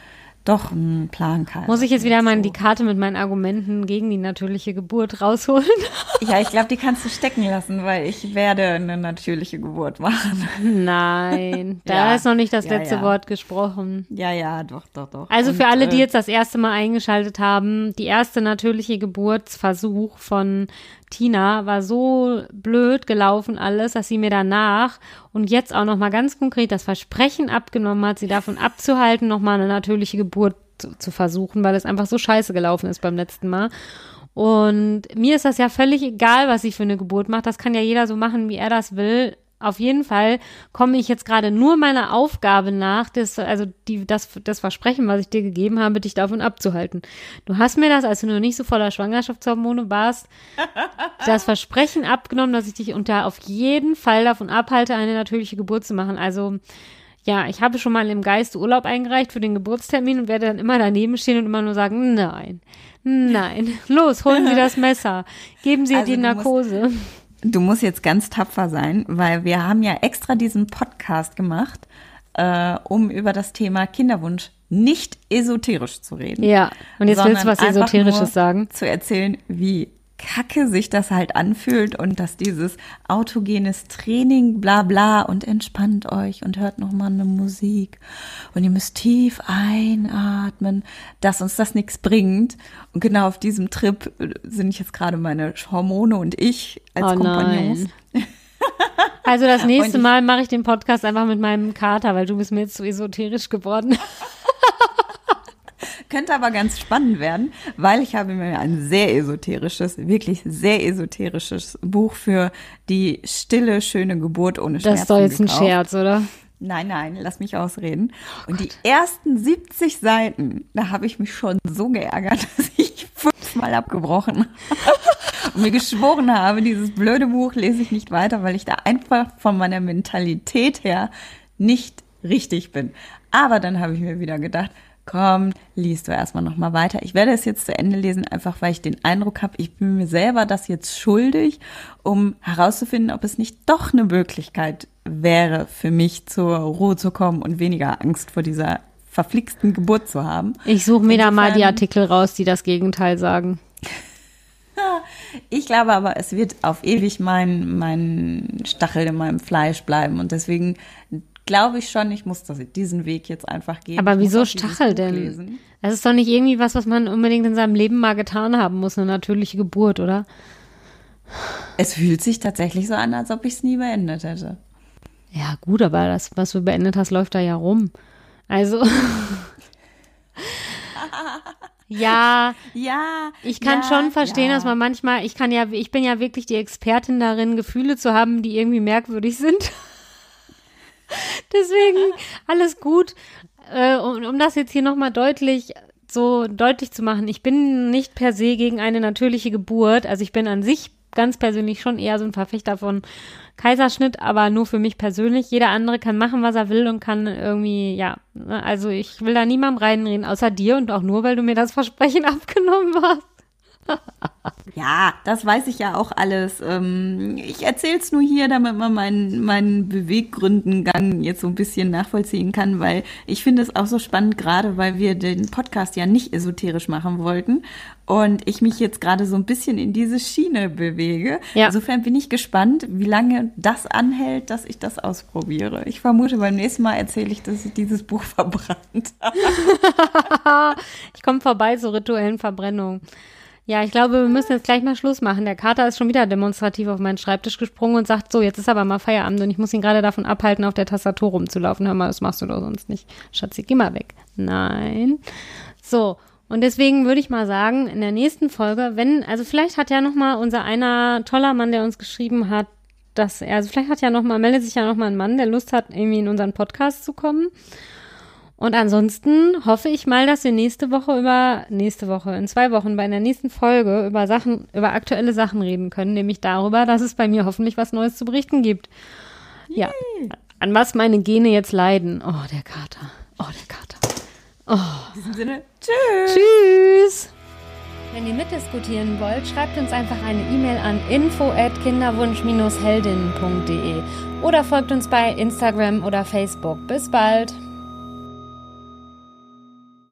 doch einen Plan kann. Muss ich jetzt wieder mal die Karte mit meinen Argumenten gegen die natürliche Geburt rausholen? Ja, ich glaube, die kannst du stecken lassen, weil ich werde eine natürliche Geburt machen. Nein, da ja, ist noch nicht das ja, letzte ja. Wort gesprochen. Ja, ja, doch, doch, doch. Also Und, für alle, die äh, jetzt das erste Mal eingeschaltet haben, die erste natürliche Geburtsversuch von Tina war so blöd gelaufen alles, dass sie mir danach und jetzt auch noch mal ganz konkret das Versprechen abgenommen hat, sie davon abzuhalten, noch mal eine natürliche Geburt zu, zu versuchen, weil es einfach so scheiße gelaufen ist beim letzten Mal. Und mir ist das ja völlig egal, was sie für eine Geburt macht. Das kann ja jeder so machen, wie er das will. Auf jeden Fall komme ich jetzt gerade nur meiner Aufgabe nach, das, also die, das, das Versprechen, was ich dir gegeben habe, dich davon abzuhalten. Du hast mir das, als du noch nicht so voller Schwangerschaftshormone warst, das Versprechen abgenommen, dass ich dich unter auf jeden Fall davon abhalte, eine natürliche Geburt zu machen. Also ja, ich habe schon mal im Geist Urlaub eingereicht für den Geburtstermin und werde dann immer daneben stehen und immer nur sagen, nein, nein, los, holen Sie das Messer, geben Sie also die Narkose. Du musst jetzt ganz tapfer sein, weil wir haben ja extra diesen Podcast gemacht, äh, um über das Thema Kinderwunsch nicht esoterisch zu reden. Ja, und jetzt willst du was Esoterisches sagen. Zu erzählen, wie kacke sich das halt anfühlt und dass dieses autogenes Training, bla bla und entspannt euch und hört nochmal eine Musik und ihr müsst tief einatmen, dass uns das nichts bringt. Und genau auf diesem Trip sind jetzt gerade meine Hormone und ich als oh Kompagnons. Also das nächste Mal mache ich den Podcast einfach mit meinem Kater, weil du bist mir jetzt zu esoterisch geworden. Könnte aber ganz spannend werden, weil ich habe mir ein sehr esoterisches, wirklich sehr esoterisches Buch für die stille, schöne Geburt ohne Schmerzen Das ist doch jetzt gekauft. ein Scherz, oder? Nein, nein, lass mich ausreden. Und die ersten 70 Seiten, da habe ich mich schon so geärgert, dass ich fünfmal abgebrochen habe und mir geschworen habe, dieses blöde Buch lese ich nicht weiter, weil ich da einfach von meiner Mentalität her nicht richtig bin. Aber dann habe ich mir wieder gedacht, komm, liest du erstmal nochmal weiter. Ich werde es jetzt zu Ende lesen, einfach weil ich den Eindruck habe, ich bin mir selber das jetzt schuldig, um herauszufinden, ob es nicht doch eine Möglichkeit wäre, für mich zur Ruhe zu kommen und weniger Angst vor dieser verflixten Geburt zu haben. Ich suche mir da mal die Artikel raus, die das Gegenteil sagen. Ich glaube aber, es wird auf ewig mein, mein Stachel in meinem Fleisch bleiben. Und deswegen glaube ich schon, ich muss das, diesen Weg jetzt einfach gehen. Aber wieso Stachel denn? Lesen. Das ist doch nicht irgendwie was, was man unbedingt in seinem Leben mal getan haben muss, eine natürliche Geburt, oder? Es fühlt sich tatsächlich so an, als ob ich es nie beendet hätte. Ja, gut, aber das, was du beendet hast, läuft da ja rum. Also. Ja, ja, ich kann ja, schon verstehen, ja. dass man manchmal, ich kann ja, ich bin ja wirklich die Expertin darin, Gefühle zu haben, die irgendwie merkwürdig sind. Deswegen alles gut. Äh, um, um das jetzt hier nochmal deutlich so deutlich zu machen, ich bin nicht per se gegen eine natürliche Geburt. Also ich bin an sich ganz persönlich schon eher so ein Verfechter von Kaiserschnitt, aber nur für mich persönlich. Jeder andere kann machen, was er will und kann irgendwie, ja, ne, also ich will da niemandem reinreden, außer dir und auch nur, weil du mir das Versprechen abgenommen hast. Ja, das weiß ich ja auch alles. Ähm, ich erzähl's nur hier, damit man meinen, meinen Beweggründengang jetzt so ein bisschen nachvollziehen kann, weil ich finde es auch so spannend, gerade weil wir den Podcast ja nicht esoterisch machen wollten und ich mich jetzt gerade so ein bisschen in diese Schiene bewege. Ja. Insofern bin ich gespannt, wie lange das anhält, dass ich das ausprobiere. Ich vermute, beim nächsten Mal erzähle ich, dass ich dieses Buch verbrannt habe. ich komme vorbei zur rituellen Verbrennung. Ja, ich glaube, wir müssen jetzt gleich mal Schluss machen. Der Kater ist schon wieder demonstrativ auf meinen Schreibtisch gesprungen und sagt, so, jetzt ist aber mal Feierabend und ich muss ihn gerade davon abhalten, auf der Tastatur rumzulaufen. Hör mal, das machst du doch sonst nicht. Schatzi, geh mal weg. Nein. So. Und deswegen würde ich mal sagen, in der nächsten Folge, wenn, also vielleicht hat ja noch mal unser einer toller Mann, der uns geschrieben hat, dass er, also vielleicht hat ja noch mal, meldet sich ja noch mal ein Mann, der Lust hat, irgendwie in unseren Podcast zu kommen. Und ansonsten hoffe ich mal, dass wir nächste Woche über, nächste Woche, in zwei Wochen bei der nächsten Folge über Sachen, über aktuelle Sachen reden können, nämlich darüber, dass es bei mir hoffentlich was Neues zu berichten gibt. Ja. An was meine Gene jetzt leiden. Oh, der Kater. Oh, der Kater. Oh. In diesem Sinne, tschüss. Tschüss. Wenn ihr mitdiskutieren wollt, schreibt uns einfach eine E-Mail an info at kinderwunsch-heldinnen.de oder folgt uns bei Instagram oder Facebook. Bis bald.